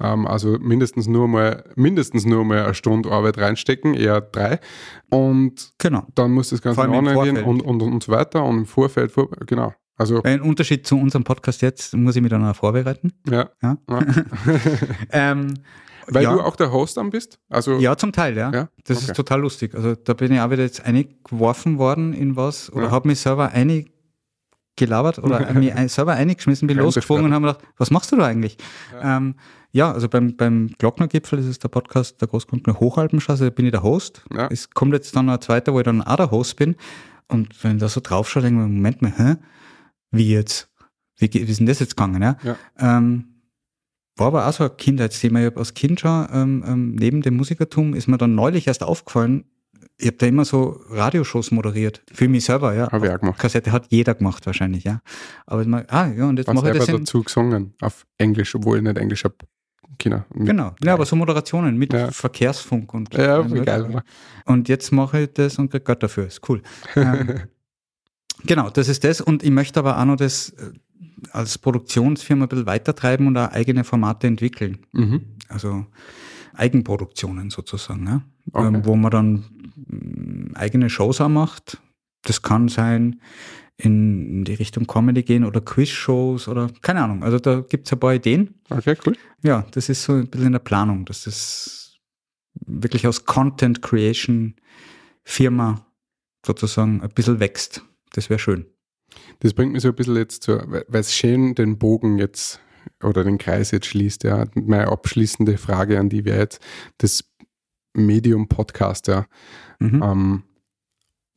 [SPEAKER 3] ähm, also mindestens nur mal, mindestens nur mal eine Stunde Arbeit reinstecken, eher drei. Und
[SPEAKER 4] genau.
[SPEAKER 3] dann muss das Ganze online gehen und, und, und so weiter und im Vorfeld, vor, genau. Also,
[SPEAKER 4] Ein Unterschied zu unserem Podcast jetzt, muss ich mich dann auch vorbereiten.
[SPEAKER 3] ja.
[SPEAKER 4] Ja.
[SPEAKER 3] ja.
[SPEAKER 4] Ähm,
[SPEAKER 3] Weil
[SPEAKER 4] ja.
[SPEAKER 3] du auch der Host dann bist? Also,
[SPEAKER 4] Ja, zum Teil, ja.
[SPEAKER 3] Ja?
[SPEAKER 4] Das
[SPEAKER 3] Okay.
[SPEAKER 4] ist total lustig. Also da bin ich auch wieder jetzt eingeworfen worden in was oder habe mich selber gelabert oder mir ein- selber eingeschmissen, bin
[SPEAKER 3] Kein
[SPEAKER 4] losgeflogen und habe gedacht, was machst du da eigentlich? Ja, ähm, ja also beim, beim Glocknergipfel, das ist der Podcast der Großglockner Hochalpenstraße, da bin ich der Host.
[SPEAKER 3] Ja.
[SPEAKER 4] Es kommt jetzt dann noch ein zweiter, wo ich dann auch der Host bin. Und wenn ich da so drauf schaue, denke ich mir, Moment mal, hä? Wie jetzt? Wie, wie ist denn das jetzt gegangen? Ja?
[SPEAKER 3] Ja.
[SPEAKER 4] Ähm, war aber auch so ein Kindheitsthema. Ich habe als Kind schon, ähm, ähm, neben dem Musikertum, ist mir dann neulich erst aufgefallen, ich habe da immer so Radioshows moderiert. Für mich selber, ja.
[SPEAKER 3] Habe ich auch gemacht.
[SPEAKER 4] Kassette hat jeder gemacht wahrscheinlich, ja. Aber ich mag, ah, ja, und jetzt mache ich das in,
[SPEAKER 3] dazu gesungen, auf Englisch, obwohl ich nicht Englisch habe. Kinder.
[SPEAKER 4] Genau, ja, aber so Moderationen mit
[SPEAKER 3] Ja.
[SPEAKER 4] Verkehrsfunk und
[SPEAKER 3] Ja, wie geil, oder?
[SPEAKER 4] Und jetzt mache ich das und krieg Geld dafür. Ist cool. ähm, genau, das ist das. Und ich möchte aber auch noch das äh, als Produktionsfirma ein bisschen weitertreiben und auch eigene Formate entwickeln.
[SPEAKER 3] Mhm.
[SPEAKER 4] Also Eigenproduktionen sozusagen, ja?
[SPEAKER 3] Okay.
[SPEAKER 4] ähm, wo man dann mm, eigene Shows auch macht. Das kann sein in die Richtung Comedy gehen oder Quizshows oder keine Ahnung. Also da gibt's ein paar Ideen.
[SPEAKER 3] Okay, cool.
[SPEAKER 4] Ja, das ist so ein bisschen in der Planung, dass das wirklich aus Content Creation Firma sozusagen ein bisschen wächst. Das wäre schön.
[SPEAKER 3] Das bringt mich so ein bisschen jetzt zu, weil es schön den Bogen jetzt oder den Kreis jetzt schließt, ja. Meine abschließende Frage an die wäre jetzt das Medium Podcast, ja.
[SPEAKER 4] Mhm.
[SPEAKER 3] Ähm,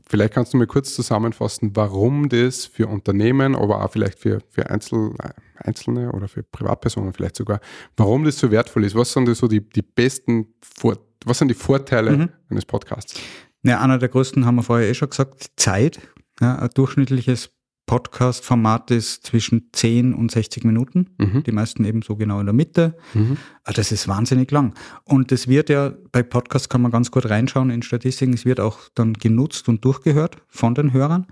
[SPEAKER 3] vielleicht kannst du mir kurz zusammenfassen, warum das für Unternehmen, aber auch vielleicht für, für Einzel, Einzelne oder für Privatpersonen vielleicht sogar, warum das so wertvoll ist. Was sind das so die, die besten, Vor was sind die Vorteile
[SPEAKER 4] Mhm.
[SPEAKER 3] eines Podcasts?
[SPEAKER 4] Ja, einer der größten haben wir vorher eh schon gesagt, Zeit. Ja, ein durchschnittliches Podcast-Format ist zwischen 10 und 60 Minuten.
[SPEAKER 3] Mhm.
[SPEAKER 4] Die meisten eben so genau in der Mitte.
[SPEAKER 3] Mhm.
[SPEAKER 4] Ah, Das ist wahnsinnig lang. Und das wird ja, bei Podcasts kann man ganz gut reinschauen in Statistiken, es wird auch dann genutzt und durchgehört von den Hörern.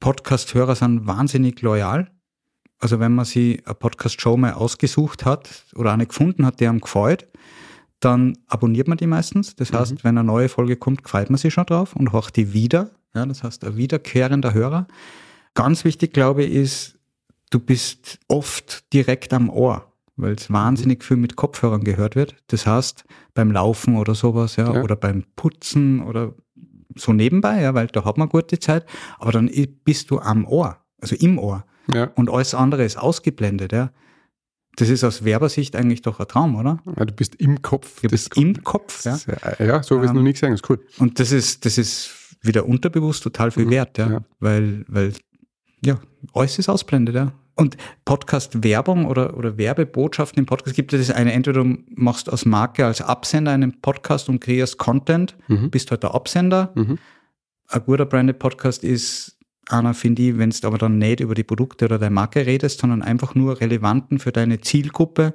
[SPEAKER 4] Podcast-Hörer sind wahnsinnig loyal. Also wenn man sich eine Podcast-Show mal ausgesucht hat oder eine gefunden hat, die einem gefällt, dann abonniert man die meistens. Das heißt, wenn eine neue Folge kommt, gefällt man sich schon drauf und hört die wieder. Ja, das heißt, ein wiederkehrender Hörer. Ganz wichtig, glaube ich, ist, du bist oft direkt am Ohr, weil es wahnsinnig viel mit Kopfhörern gehört wird. Das heißt, beim Laufen oder sowas, ja,
[SPEAKER 3] Ja.
[SPEAKER 4] oder beim Putzen oder so nebenbei, ja, weil da hat man gute Zeit. Aber dann bist du am Ohr, also im Ohr.
[SPEAKER 3] Ja.
[SPEAKER 4] Und alles andere ist ausgeblendet, ja. Das ist aus Werbersicht eigentlich doch ein Traum, oder?
[SPEAKER 3] ja, du bist im Kopf.
[SPEAKER 4] Du bist im Kopf, ja.
[SPEAKER 3] Ja, so habe ich es
[SPEAKER 4] Ähm,
[SPEAKER 3] noch nie gesehen, das ist cool.
[SPEAKER 4] Und das ist, das ist wieder unterbewusst total viel
[SPEAKER 3] Mhm,
[SPEAKER 4] wert, ja.
[SPEAKER 3] ja.
[SPEAKER 4] Weil, weil, ja, alles ist ausblendet, ja. Und Podcast-Werbung oder, oder Werbebotschaften im Podcast gibt es das eine, entweder du machst als Marke, als Absender einen Podcast und kreierst Content,
[SPEAKER 3] Mhm.
[SPEAKER 4] bist halt der Absender.
[SPEAKER 3] Mhm.
[SPEAKER 4] Ein guter Branded Podcast ist einer, finde ich, wenn du aber dann nicht über die Produkte oder deine Marke redest, sondern einfach nur relevanten für deine Zielgruppe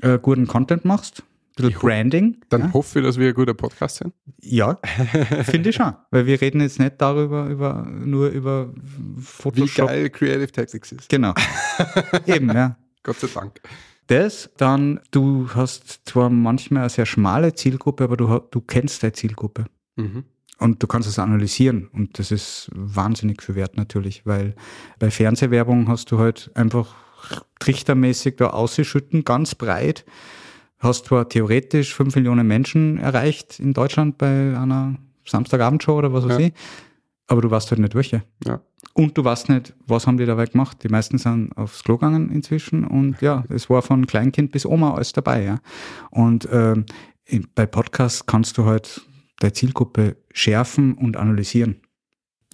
[SPEAKER 4] äh, guten Content machst. Bisschen Branding.
[SPEAKER 3] Dann
[SPEAKER 4] ja.
[SPEAKER 3] hoffe ich, dass wir ein guter Podcast sind.
[SPEAKER 4] Ja, finde ich schon. Weil wir reden jetzt nicht darüber, über, nur über
[SPEAKER 3] Wie
[SPEAKER 4] Photoshop.
[SPEAKER 3] geil Creative Tactics ist.
[SPEAKER 4] Genau. Eben, ja.
[SPEAKER 3] Gott sei Dank.
[SPEAKER 4] Das, dann, du hast zwar manchmal eine sehr schmale Zielgruppe, aber du, du kennst deine Zielgruppe.
[SPEAKER 3] Mhm.
[SPEAKER 4] Und du kannst es analysieren. Und das ist wahnsinnig viel wert natürlich, weil bei Fernsehwerbung hast du halt einfach trichtermäßig da ausgeschütten, ganz breit. Hast zwar theoretisch fünf Millionen Menschen erreicht in Deutschland bei einer Samstagabendshow oder was weiß
[SPEAKER 3] Ja.
[SPEAKER 4] ich, aber du weißt halt nicht welche.
[SPEAKER 3] Ja.
[SPEAKER 4] Und du weißt nicht, was haben die dabei gemacht. Die meisten sind aufs Klo gegangen inzwischen und ja, es war von Kleinkind bis Oma alles dabei. Ja. Und ähm, bei Podcasts kannst du halt deine Zielgruppe schärfen und analysieren.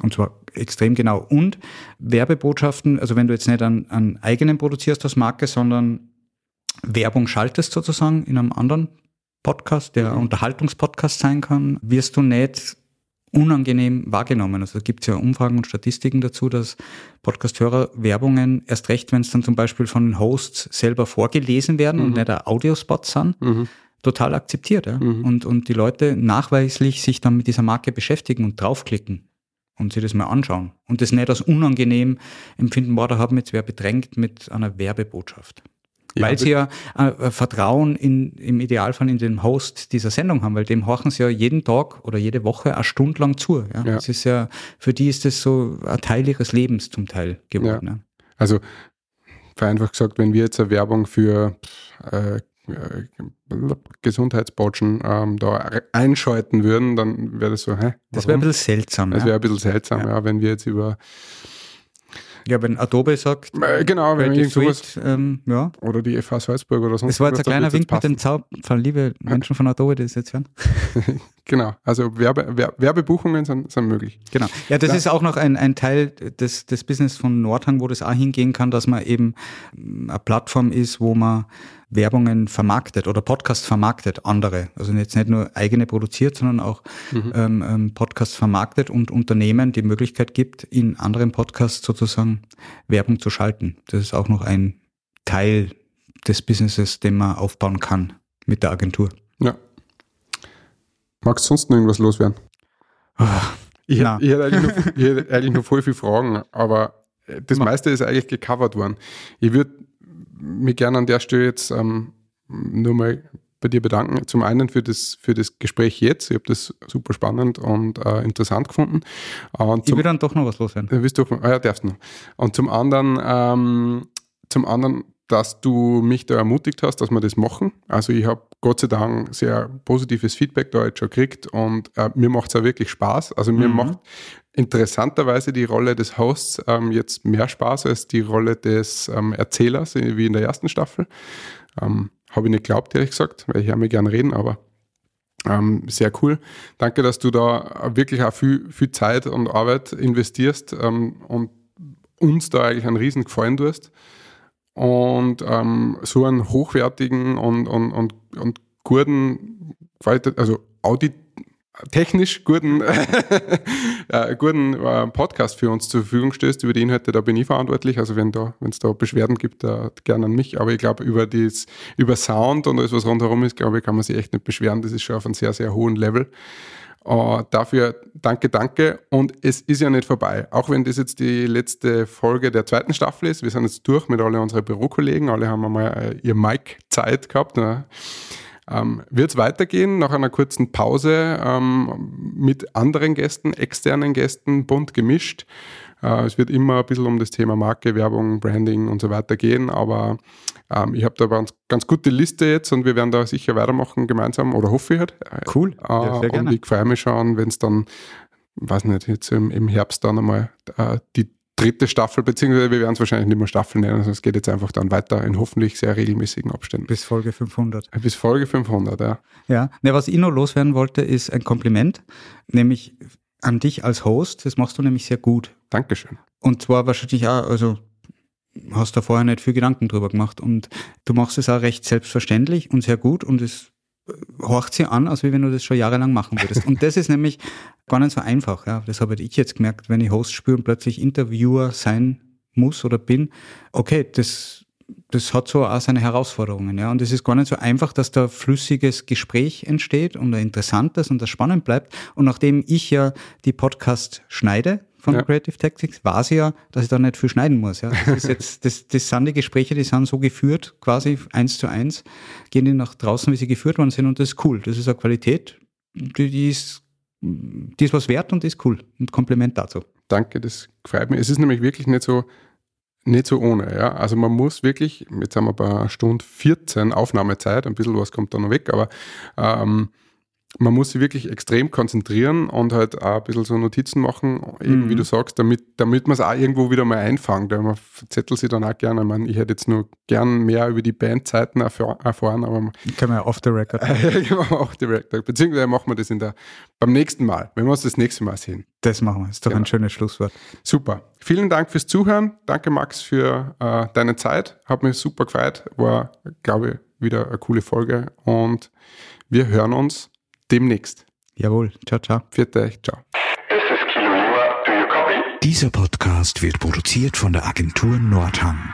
[SPEAKER 4] Und zwar extrem genau. Und Werbebotschaften, also wenn du jetzt nicht an, an eigenen produzierst als Marke, sondern Werbung schaltest sozusagen in einem anderen Podcast, der ein Unterhaltungspodcast sein kann, wirst du nicht unangenehm wahrgenommen. Also gibt es ja Umfragen und Statistiken dazu, dass Podcast-Hörer Werbungen, erst recht, wenn es dann zum Beispiel von den Hosts selber vorgelesen werden und nicht ein Audiospot sind,
[SPEAKER 3] Mhm.
[SPEAKER 4] total akzeptiert. Ja?
[SPEAKER 3] Mhm.
[SPEAKER 4] Und, und die Leute nachweislich sich dann mit dieser Marke beschäftigen und draufklicken und sich das mal anschauen. Und das nicht als unangenehm empfinden, boah, da haben wir jetzt wer bedrängt mit einer Werbebotschaft. Weil sie ja äh, Vertrauen in, im Idealfall in den Host dieser Sendung haben, weil dem horchen sie ja jeden Tag oder jede Woche eine Stunde lang zu. Ja? Das ist ja, für die ist das so ein Teil ihres Lebens zum Teil geworden. Ja.
[SPEAKER 3] Also vereinfacht gesagt, wenn wir jetzt eine Werbung für äh, äh, Gesundheitsbotschen ähm, da einschalten würden, dann wäre das so, hä?
[SPEAKER 4] Das wäre ein
[SPEAKER 3] warum?
[SPEAKER 4] bisschen seltsam.
[SPEAKER 3] Das wäre ein bisschen seltsam, ja.
[SPEAKER 4] Ja.
[SPEAKER 3] wenn wir jetzt über
[SPEAKER 4] Ja, wenn Adobe sagt,
[SPEAKER 3] Äh, genau, wenn irgend sowas
[SPEAKER 4] ähm, ja.
[SPEAKER 3] oder die FH Salzburg oder sonst
[SPEAKER 4] Das war jetzt ein
[SPEAKER 3] was,
[SPEAKER 4] kleiner Wink mit dem Zaunfall, liebe Menschen von Adobe, die das jetzt hören.
[SPEAKER 3] Genau, also Werbe, Wer- Werbebuchungen sind, sind möglich.
[SPEAKER 4] Genau. Ja, das
[SPEAKER 3] Ja.
[SPEAKER 4] ist auch noch ein, ein Teil des, des Business von Nordhang, wo das auch hingehen kann, dass man eben mm, eine Plattform ist, wo man Werbungen vermarktet oder Podcast vermarktet, andere. Also jetzt nicht nur eigene produziert, sondern auch ähm, ähm, Podcasts vermarktet und Unternehmen die Möglichkeit gibt, in anderen Podcasts sozusagen Werbung zu schalten. Das ist auch noch ein Teil des Businesses, den man aufbauen kann mit der Agentur.
[SPEAKER 3] Ja. Magst du sonst noch irgendwas loswerden? Ich,
[SPEAKER 4] Na.
[SPEAKER 3] ich, hätte eigentlich noch, ich hätte eigentlich noch voll viele Fragen, aber äh, das meiste ist eigentlich gecovert worden. Ich würde mich gerne an der Stelle jetzt ähm, nur mal bei dir bedanken. Zum einen für das, für das Gespräch jetzt. Ich habe das super spannend und äh, interessant gefunden. Äh, Und
[SPEAKER 4] Ich
[SPEAKER 3] zum,
[SPEAKER 4] will dann doch noch was loswerden.
[SPEAKER 3] Du willst doch, ah ja, darfst noch. Und zum anderen, ähm, zum anderen, dass du mich da ermutigt hast, dass wir das machen. Also ich habe Gott sei Dank sehr positives Feedback da jetzt schon gekriegt und äh, mir macht es auch wirklich Spaß. Also mir
[SPEAKER 4] Mhm.
[SPEAKER 3] macht interessanterweise die Rolle des Hosts ähm, jetzt mehr Spaß als die Rolle des ähm, Erzählers, äh, wie in der ersten Staffel. Ähm, habe ich nicht geglaubt, ehrlich gesagt, weil ich höre mir gern reden, aber ähm, sehr cool. Danke, dass du da wirklich auch viel, viel Zeit und Arbeit investierst ähm, und uns da eigentlich einen riesen Gefallen tust. Und ähm, so einen hochwertigen und, und, und, und guten, also Audit, technisch guten, äh, guten äh, Podcast für uns zur Verfügung stößt. Über die Inhalte, da bin ich verantwortlich. Also wenn da, wenn es da Beschwerden gibt, da gerne an mich. Aber ich glaube, über das, über Sound und alles, was rundherum ist, glaube ich, kann man sich echt nicht beschweren. Das ist schon auf einem sehr, sehr hohen Level. Uh, dafür danke, danke. Und es ist ja nicht vorbei. Auch wenn das jetzt die letzte Folge der zweiten Staffel ist. Wir sind jetzt durch mit alle unseren Bürokollegen. Alle haben einmal äh, ihr Mic-Zeit gehabt. Ne? Ähm, Wird es weitergehen nach einer kurzen Pause ähm, mit anderen Gästen, externen Gästen, bunt gemischt. Äh, es wird immer ein bisschen um das Thema Marke, Werbung, Branding und so weiter gehen, aber ähm, ich habe da eine ganz, ganz gute Liste jetzt und wir werden da sicher weitermachen gemeinsam oder hoffe ich halt.
[SPEAKER 4] Cool.
[SPEAKER 3] Äh,
[SPEAKER 4] Ja, sehr
[SPEAKER 3] und
[SPEAKER 4] gerne.
[SPEAKER 3] ich freue mich schon, wenn es dann, weiß nicht, jetzt im, im Herbst dann einmal äh, die dritte Staffel, beziehungsweise wir werden es wahrscheinlich nicht mehr Staffel nennen, also es geht jetzt einfach dann weiter in hoffentlich sehr regelmäßigen Abständen.
[SPEAKER 4] Bis Folge 500.
[SPEAKER 3] Bis Folge 500, ja.
[SPEAKER 4] Ja, ne, was ich noch loswerden wollte, ist ein Kompliment, nämlich an dich als Host. Das machst du nämlich sehr gut.
[SPEAKER 3] Dankeschön.
[SPEAKER 4] Und zwar wahrscheinlich auch, also hast da vorher nicht viel Gedanken drüber gemacht und du machst es auch recht selbstverständlich und sehr gut und es horcht sich an, als wenn du das schon jahrelang machen würdest. Und das ist nämlich gar nicht so einfach. Ja. Das habe ich jetzt gemerkt, wenn ich Host spüre und plötzlich Interviewer sein muss oder bin. Okay, das, das hat so auch seine Herausforderungen. Ja. Und es ist gar nicht so einfach, dass da flüssiges Gespräch entsteht und ein interessantes und das spannend bleibt. Und nachdem ich ja die Podcast schneide, von
[SPEAKER 3] Ja.
[SPEAKER 4] Creative Tactics weiß ich ja, dass ich da nicht viel schneiden muss. Ja. Das, jetzt, das, das sind die Gespräche, die sind so geführt, quasi eins zu eins, gehen die nach draußen, wie sie geführt worden sind und das ist cool. Das ist eine Qualität, die, die, ist, die ist was wert und die ist cool. Und Kompliment dazu.
[SPEAKER 3] Danke, das freut mich. Es ist nämlich wirklich nicht so, nicht so ohne. Ja? Also man muss wirklich, jetzt haben wir bei Stunde 14 Aufnahmezeit, ein bisschen was kommt da noch weg, aber ähm, man muss sich wirklich extrem konzentrieren und halt auch ein bisschen so Notizen machen, eben
[SPEAKER 4] Mhm.
[SPEAKER 3] wie du sagst, damit, damit man es auch irgendwo wieder mal einfängt. Weil man verzettelt sich dann auch gerne. Ich, meine, ich hätte jetzt nur gern mehr über die Bandzeiten erfahr- erfahren, aber
[SPEAKER 4] Können wir ja off the record.
[SPEAKER 3] auch direkt. Beziehungsweise machen wir das in der, beim nächsten Mal, wenn wir uns das nächste Mal sehen.
[SPEAKER 4] Das machen wir. Ist doch
[SPEAKER 3] Genau.
[SPEAKER 4] ein schönes Schlusswort.
[SPEAKER 3] Super. Vielen Dank fürs Zuhören. Danke, Max, für äh, deine Zeit. Hat mich super gefreut. War, glaube ich, wieder eine coole Folge. Und wir hören uns demnächst.
[SPEAKER 4] Jawohl. Ciao, ciao.
[SPEAKER 3] Viert euch. Ciao.
[SPEAKER 2] Dieser Podcast wird produziert von der Agentur Nordhang.